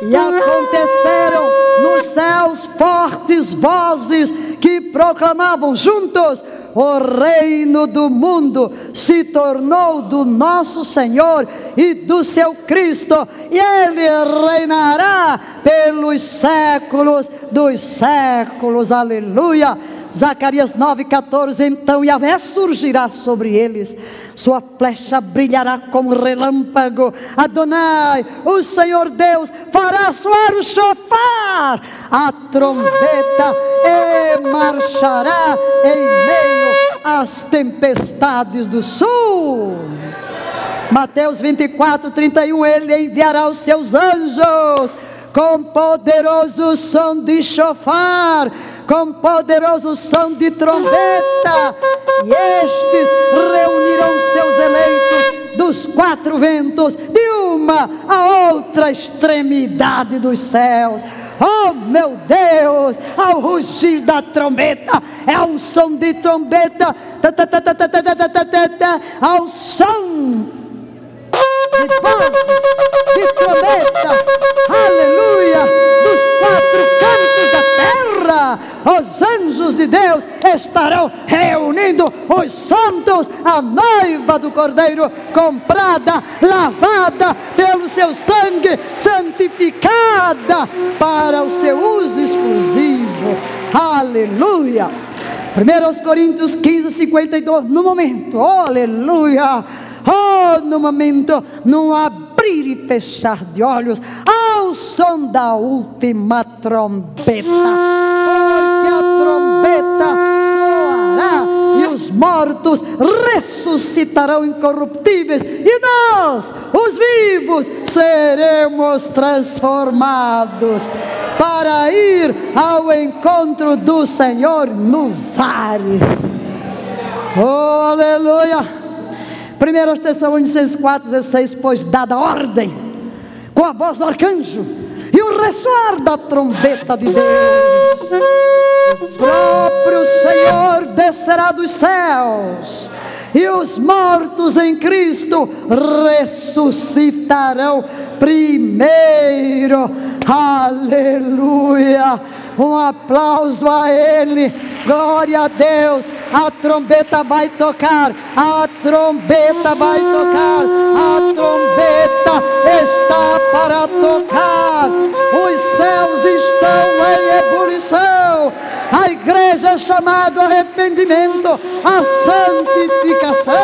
E aconteceram nos céus fortes vozes que proclamavam juntos: o reino do mundo se tornou do nosso Senhor e do seu Cristo, e ele reinará pelos séculos dos séculos. Aleluia. Zacarias 9,14: Então Yahvé surgirá sobre eles, sua flecha brilhará como relâmpago. Adonai, o Senhor Deus, fará soar o chofar, a trombeta, e marchará em meio às tempestades do sul. Mateus 24, 31, ele enviará os seus anjos com poderoso som de chofar com poderoso som de trombeta, e estes reunirão seus eleitos dos quatro ventos, de uma a outra extremidade dos céus. Oh meu Deus, ao rugir da trombeta, é um som de trombeta, ao som de vozes, de trombeta, aleluia, dos quatro terra, os anjos de Deus estarão reunindo os santos, a noiva do Cordeiro, comprada, lavada pelo seu sangue, santificada para o seu uso exclusivo, aleluia. 1 Coríntios 15, 52, no momento, oh, aleluia Oh, no momento, num abrir e fechar de olhos, ao som da última trombeta, porque a trombeta soará e os mortos ressuscitarão incorruptíveis, e nós, os vivos, seremos transformados para ir ao encontro do Senhor nos ares. Oh, aleluia! 1 Tessalonicenses 4, 16, pois dada ordem, com a voz do arcanjo e o ressoar da trombeta de Deus, o próprio Senhor descerá dos céus, e os mortos em Cristo ressuscitarão primeiro. Aleluia! Um aplauso a Ele, glória a Deus a trombeta vai tocar, a trombeta vai tocar, a trombeta está para tocar, os céus estão em ebulição, a igreja é chamada arrependimento, a santificação.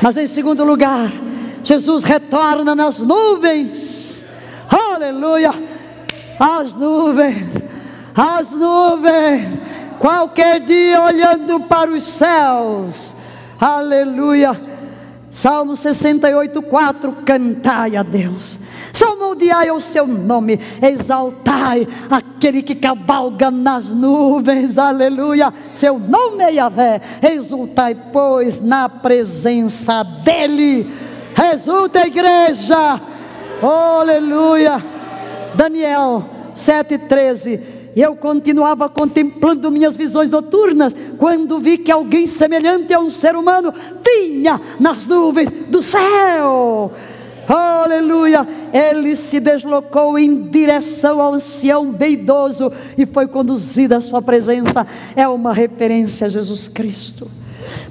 Mas em segundo lugar, Jesus retorna nas nuvens, aleluia, as nuvens, as nuvens qualquer dia olhando para os céus, aleluia. Salmo 68, 4: Cantai a Deus, salmodiai o seu nome, exaltai aquele que cavalga nas nuvens, aleluia. Seu nome é Yahvé, exultai, pois, na presença dEle, exulta a igreja, aleluia. Daniel 7,13 eu continuava contemplando minhas visões noturnas, quando vi que alguém semelhante a um ser humano vinha nas nuvens do céu. Aleluia! Ele se deslocou em direção ao ancião bem idoso e foi conduzido à sua presença. É uma referência a Jesus Cristo.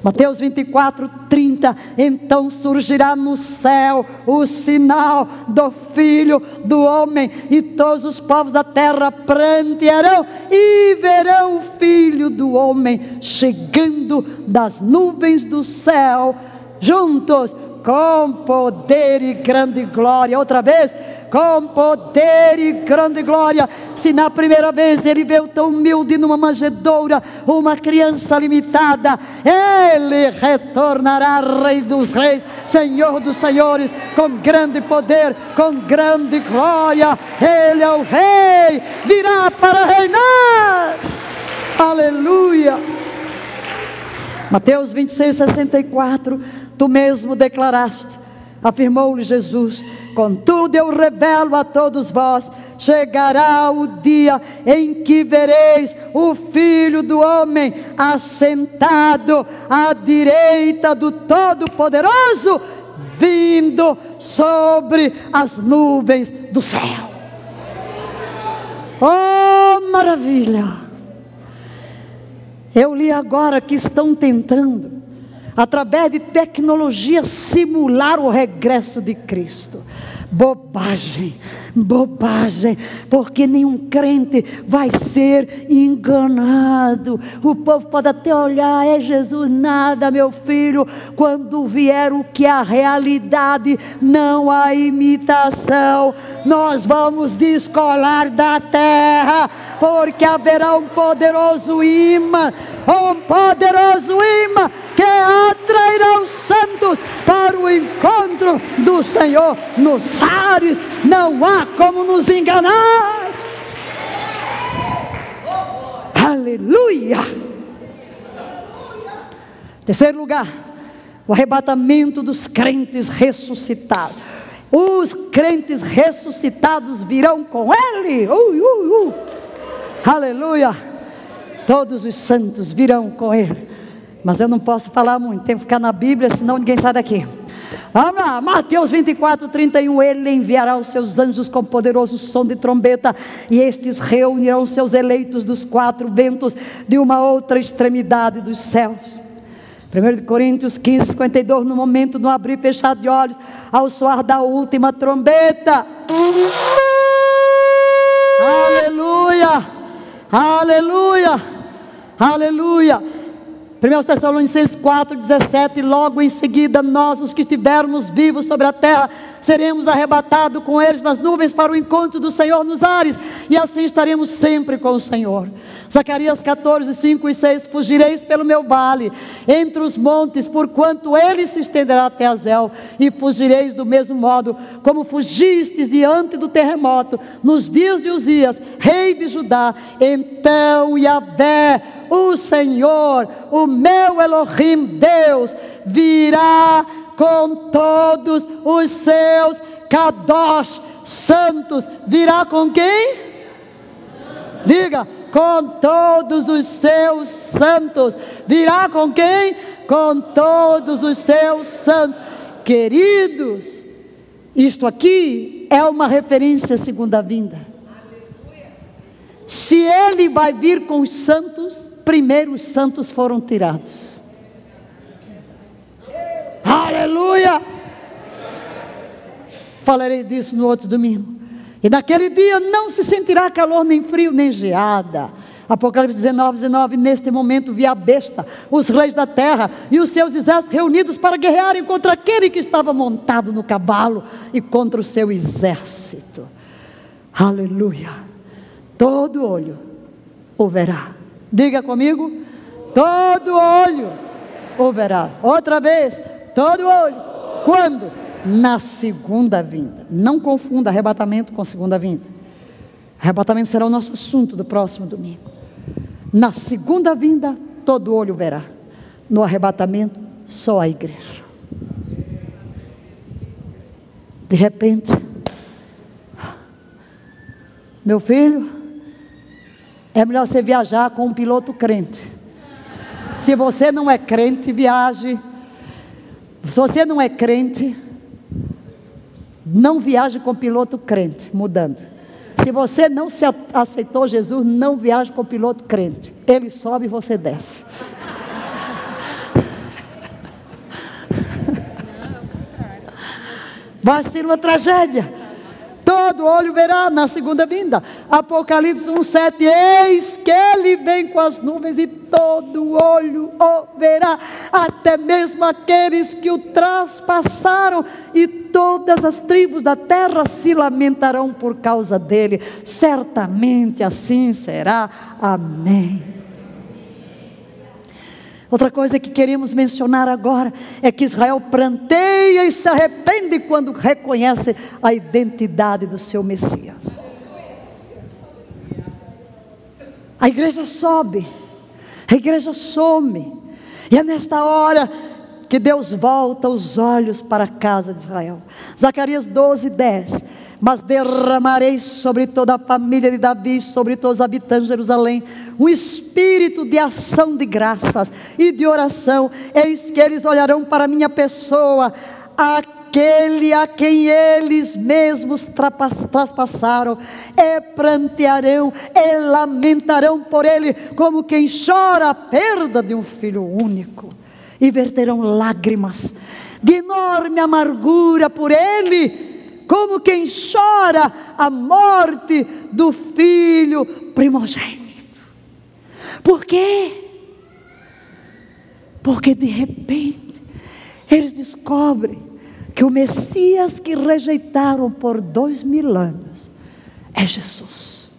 Mateus 24, 30. Então surgirá no céu o sinal do Filho do Homem, e todos os povos da terra prantearão e verão o Filho do Homem chegando das nuvens do céu, juntos com poder e grande glória. Outra vez, com poder e grande glória. Se na primeira vez ele veio tão humilde numa manjedoura, uma criança limitada, ele retornará Rei dos Reis, Senhor dos Senhores, com grande poder, com grande glória. Ele é o Rei, virá para reinar. Aleluia. Mateus 26, 64. Tu mesmo declaraste, afirmou-lhe Jesus Contudo, eu revelo a todos vós: chegará o dia em que vereis o Filho do Homem assentado à direita do Todo-Poderoso, vindo sobre as nuvens do céu. Oh, maravilha! Eu li agora que estão tentando, através de tecnologia, simular o regresso de Cristo. Bobagem, bobagem, porque nenhum crente vai ser enganado. O povo pode até olhar, é Jesus, nada, meu filho. Quando vier o que é a realidade, não há imitação. Nós vamos descolar da terra, porque haverá um poderoso imã um poderoso imã que atrairá os santos para o encontro do Senhor nos ares. Não há como nos enganar. Aleluia. Terceiro lugar, o arrebatamento dos crentes ressuscitados. Os crentes ressuscitados virão com ele. Uh, uh, uh. Aleluia. Todos os santos virão com ele. Mas eu não posso falar muito, tenho que ficar na Bíblia, senão ninguém sai daqui. Vamos lá, Mateus 24, 31. Ele enviará os seus anjos com poderoso som de trombeta, e estes reunirão seus eleitos dos quatro ventos de uma outra extremidade dos céus. 1 Coríntios 15, 52. No momento do abrir e fechar de olhos, ao soar da última trombeta. Aleluia! Aleluia! Aleluia. 1 Tessalonicenses 4, 17, logo em seguida, nós, os que estivermos vivos sobre a terra, seremos arrebatados com eles nas nuvens para o encontro do Senhor nos ares, e assim estaremos sempre com o Senhor. Zacarias 14, 5 e 6: Fugireis pelo meu vale, entre os montes, porquanto ele se estenderá até Azel, e fugireis do mesmo modo, como fugistes diante do terremoto, nos dias de Uzias, rei de Judá. Então Yahvé o Senhor, o meu Elohim, Deus, virá com todos os seus kadosh, santos, virá com quem? Diga, com todos os seus santos, virá com quem? Com todos os seus santos, queridos, isto aqui é uma referência à segunda vinda. Se ele vai vir com os santos, primeiro os santos foram tirados. Aleluia! Falarei disso no outro domingo. E naquele dia não se sentirá calor, nem frio, nem geada. Apocalipse 19, 19. Neste momento vi a besta, os reis da terra e os seus exércitos reunidos para guerrearem contra aquele que estava montado no cavalo e contra o seu exército. Aleluia! Todo olho o verá. Diga comigo: todo olho o verá. Outra vez, todo olho. Quando? Na segunda vinda. Não confunda arrebatamento com segunda vinda. Arrebatamento será o nosso assunto do próximo domingo. Na segunda vinda, todo olho verá. No arrebatamento, só a igreja. De repente, meu filho, é melhor você viajar com um piloto crente. Se você não é crente, viaje. Se você não é crente, não viaje com piloto crente, mudando. Se você não se aceitou Jesus, não viaje com piloto crente. Ele sobe e você desce. Vai ser uma tragédia. Todo olho verá na segunda vinda. Apocalipse 1,7: Eis que ele vem com as nuvens e todo olho o verá, até mesmo aqueles que o traspassaram, e todas as tribos da terra se lamentarão por causa dele. Certamente assim será. Amém. Outra coisa que queremos mencionar agora é que Israel pranteia e se arrepende quando reconhece a identidade do seu Messias. A igreja sobe, a igreja some, e é nesta hora que Deus volta os olhos para a casa de Israel. Zacarias 12, 10 mas derramarei sobre toda a família de Davi, sobre todos os habitantes de Jerusalém, um espírito de ação de graças e de oração. Eis que eles olharão para a minha pessoa, aquele a quem eles mesmos traspassaram, e prantearão, e lamentarão por ele, como quem chora a perda de um filho único, e verterão lágrimas de enorme amargura por ele como quem chora a morte do filho primogênito. Por quê? Porque de repente eles descobrem que o Messias que rejeitaram por dois mil anos é Jesus.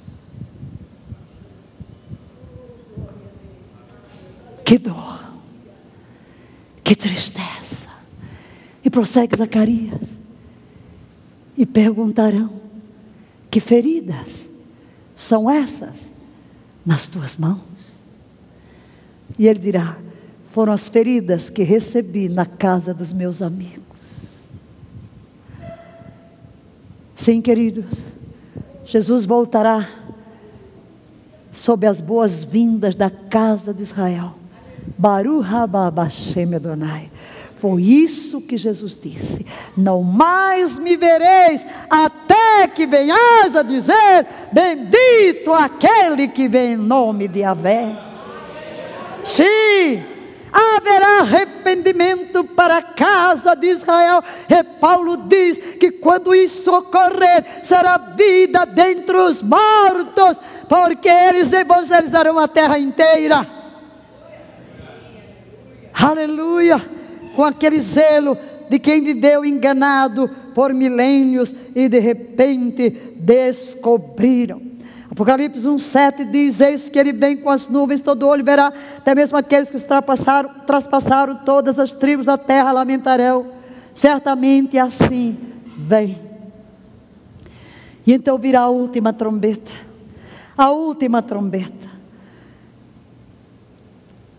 Que dor, que tristeza. E prossegue Zacarias e perguntarão: Que feridas são essas nas tuas mãos? E ele dirá: Foram as feridas que recebi na casa dos meus amigos. Sim, queridos, Jesus voltará sob as boas-vindas da casa de Israel. Haba Hashem Adonai. Foi isso que Jesus disse: Não mais me vereis, até que venhais a dizer: Bendito aquele que vem em nome de Avé. Sim, haverá arrependimento para a casa de Israel. E Paulo diz que quando isso ocorrer, será vida dentre os mortos, porque eles evangelizarão a terra inteira. Aleluia com aquele zelo de quem viveu enganado por milênios e de repente descobriram. Apocalipse 1,7 diz: Eis que ele vem com as nuvens, todo olho verá, até mesmo aqueles que os trapassaram, traspassaram todas as tribos da terra lamentarão. Certamente assim vem. E então virá a última trombeta. A última trombeta.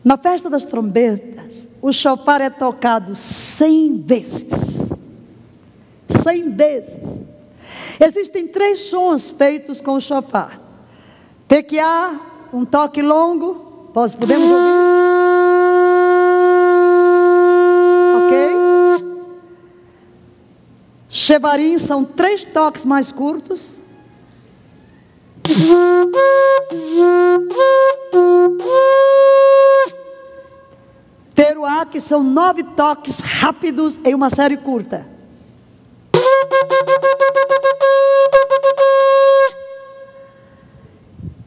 Na festa das trombetas, o chofar é tocado cem vezes. Cem vezes. Existem três sons feitos com o chofar. Tequiá, um toque longo. Posso, podemos ouvir? Ok? Chevarim são três toques mais curtos. Teruá, que são nove toques rápidos em uma série curta.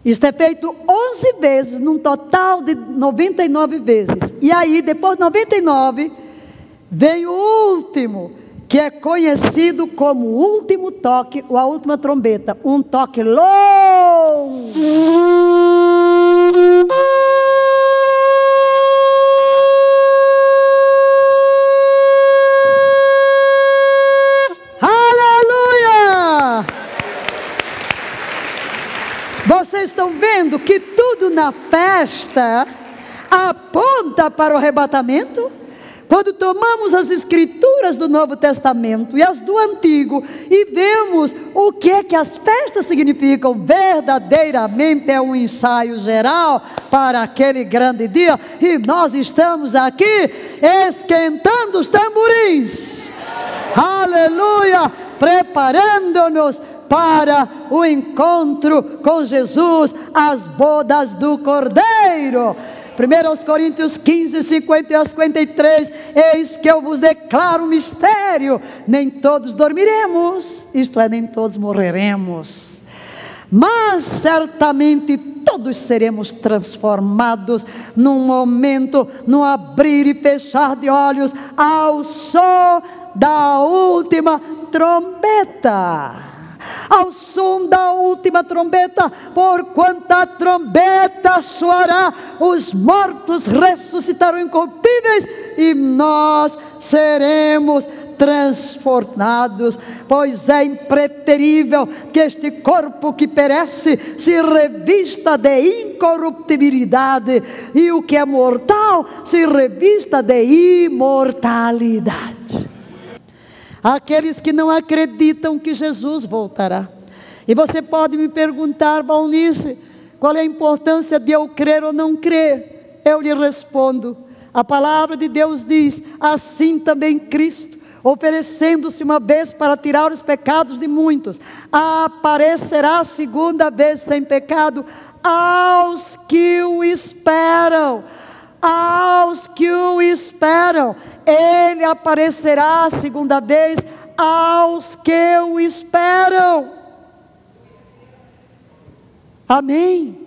Isto é feito 11 vezes, num total de 99 vezes. E aí, depois de 99, vem o último, que é conhecido como o último toque, ou a última trombeta. Um toque longo. Vocês estão vendo que tudo na festa aponta para o arrebatamento? Quando tomamos as escrituras do Novo Testamento e as do Antigo e vemos o que é que as festas significam, verdadeiramente é um ensaio geral para aquele grande dia e nós estamos aqui esquentando os tamborins. Aleluia! Preparando-nos para o encontro com Jesus, as bodas do Cordeiro. 1 Coríntios 15, 50 e 53, eis que eu vos declaro um mistério, nem todos dormiremos, isto é, nem todos morreremos, mas certamente todos seremos transformados num momento, no abrir e fechar de olhos, ao som da última trombeta ao som da última trombeta, por quanta trombeta soará, os mortos ressuscitarão incorruptíveis e nós seremos transformados, pois é impreterível que este corpo que perece se revista de incorruptibilidade e o que é mortal se revista de imortalidade aqueles que não acreditam que Jesus voltará. E você pode me perguntar, Balnice, qual é a importância de eu crer ou não crer? Eu lhe respondo: a palavra de Deus diz: assim também Cristo, oferecendo-se uma vez para tirar os pecados de muitos, aparecerá segunda vez sem pecado aos que o esperam. Aos que o esperam ele aparecerá a segunda vez aos que o esperam. Amém?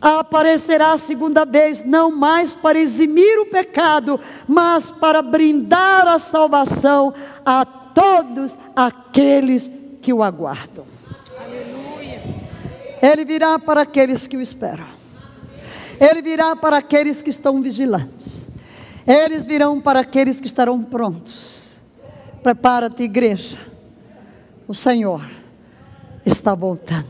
Aparecerá a segunda vez, não mais para eximir o pecado, mas para brindar a salvação a todos aqueles que o aguardam. Aleluia. Ele virá para aqueles que o esperam. Ele virá para aqueles que estão vigilantes. Eles virão para aqueles que estarão prontos. Prepara-te, igreja. O Senhor está voltando.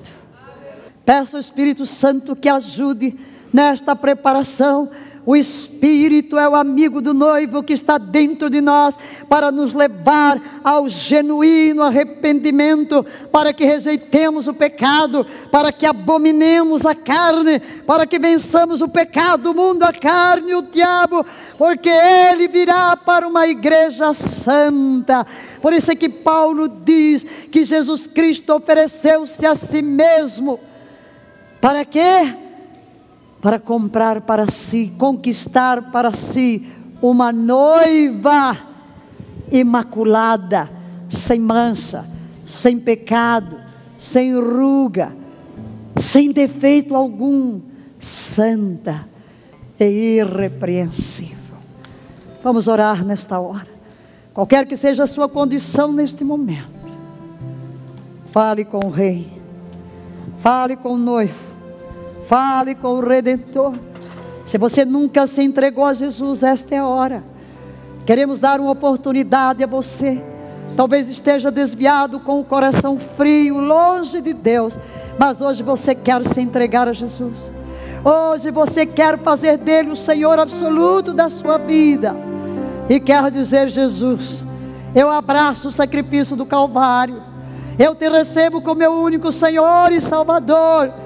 Peço ao Espírito Santo que ajude nesta preparação o Espírito é o amigo do noivo que está dentro de nós para nos levar ao genuíno arrependimento, para que rejeitemos o pecado, para que abominemos a carne, para que vençamos o pecado, o mundo, a carne o diabo, porque ele virá para uma igreja santa. Por isso é que Paulo diz que Jesus Cristo ofereceu-se a si mesmo. Para quê? Para comprar para si, conquistar para si uma noiva imaculada, sem mancha, sem pecado, sem ruga, sem defeito algum, santa e irrepreensível. Vamos orar nesta hora. Qualquer que seja a sua condição neste momento, fale com o rei, fale com o noivo Fale com o Redentor. Se você nunca se entregou a Jesus, esta é a hora. Queremos dar uma oportunidade a você. Talvez esteja desviado com o coração frio, longe de Deus, mas hoje você quer se entregar a Jesus. Hoje você quer fazer dele o Senhor absoluto da sua vida. E quer dizer, Jesus, eu abraço o sacrifício do Calvário. Eu te recebo como meu único Senhor e Salvador.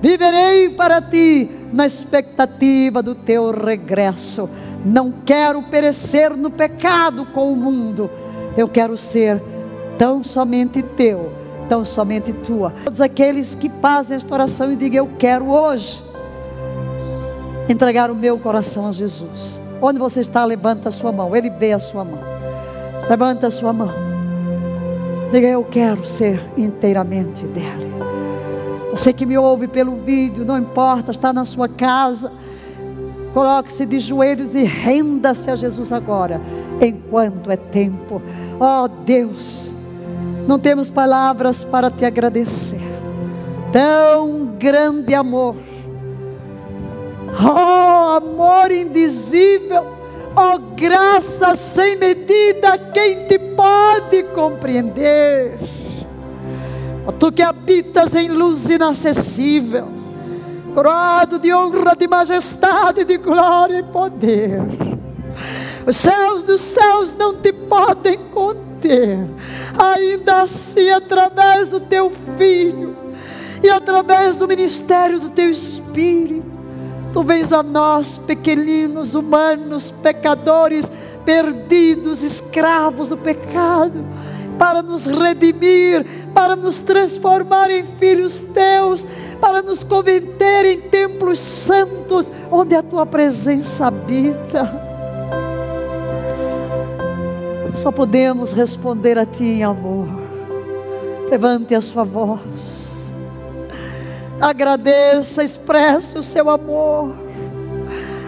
Viverei para ti na expectativa do teu regresso. Não quero perecer no pecado com o mundo. Eu quero ser tão somente teu, tão somente tua. Todos aqueles que fazem esta oração e digam: Eu quero hoje entregar o meu coração a Jesus. Onde você está, levanta a sua mão. Ele vê a sua mão. Levanta a sua mão. Diga: Eu quero ser inteiramente dele. Você que me ouve pelo vídeo, não importa, está na sua casa. Coloque-se de joelhos e renda-se a Jesus agora, enquanto é tempo. Oh Deus, não temos palavras para te agradecer. Tão grande amor. Oh, amor indizível. Oh, graça sem medida, quem te pode compreender? Tu que habitas em luz inacessível, coroado de honra, de majestade, de glória e poder. Os céus dos céus não te podem conter, ainda assim, através do teu Filho e através do ministério do teu Espírito, tu vens a nós, pequeninos, humanos, pecadores, perdidos, escravos do pecado para nos redimir, para nos transformar em filhos teus, para nos converter em templos santos, onde a tua presença habita. Só podemos responder a ti em amor. Levante a sua voz. Agradeça, expresse o seu amor,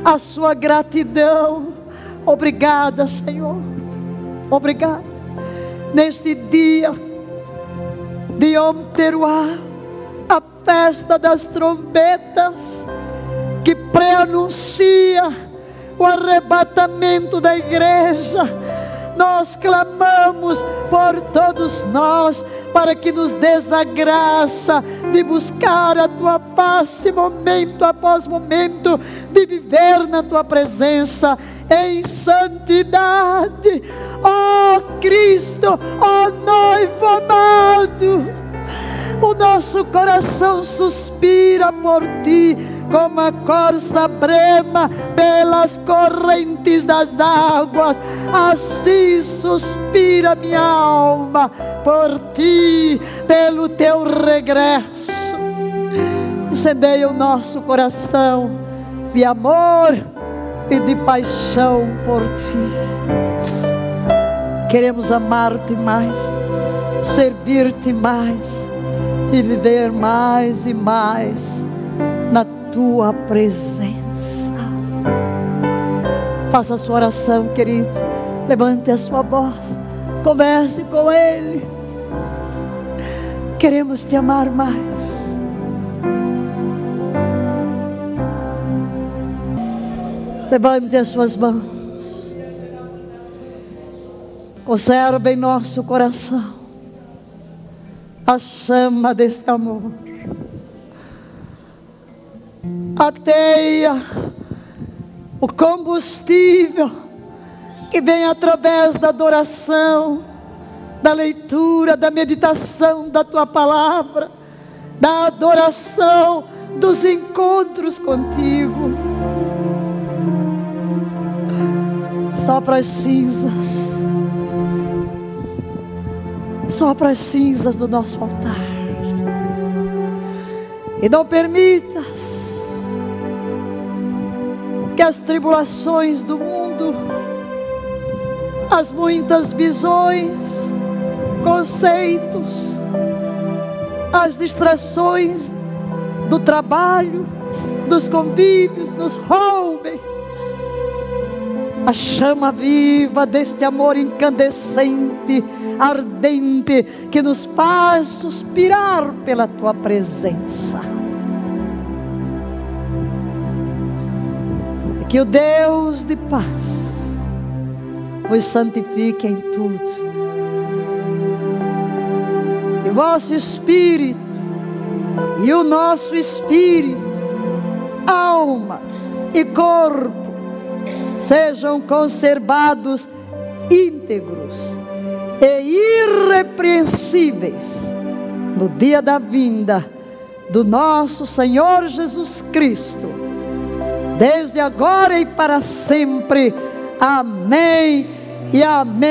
a sua gratidão. Obrigada, Senhor. Obrigada neste dia de Yom a festa das trombetas, que preanuncia o arrebatamento da igreja. Nós clamamos por todos nós, para que nos des a graça de buscar a tua face momento após momento, de viver na tua presença em santidade. Oh Cristo, oh noivo amado, o nosso coração suspira por ti como a corça brema pelas correntes das águas, assim suspira minha alma por ti, pelo teu regresso. Incendeia o nosso coração de amor e de paixão por ti. Queremos amar-te mais, servir-te mais e viver mais e mais na tua presença. Faça a sua oração, querido. Levante a sua voz. Comece com Ele. Queremos te amar mais. Levante as suas mãos. Conserve em nosso coração a chama deste amor. A teia, o combustível que vem através da adoração, da leitura, da meditação da tua palavra, da adoração, dos encontros contigo. Sopra as cinzas. Sopra as cinzas do nosso altar. E não permitas que as tribulações do mundo, as muitas visões, conceitos, as distrações do trabalho, dos convívios, nos roubem a chama viva deste amor incandescente, ardente, que nos faz suspirar pela tua presença. Que o Deus de paz vos santifique em tudo. E vosso espírito e o nosso espírito, alma e corpo sejam conservados íntegros e irrepreensíveis no dia da vinda do nosso Senhor Jesus Cristo, desde agora e para sempre. Amém e amém.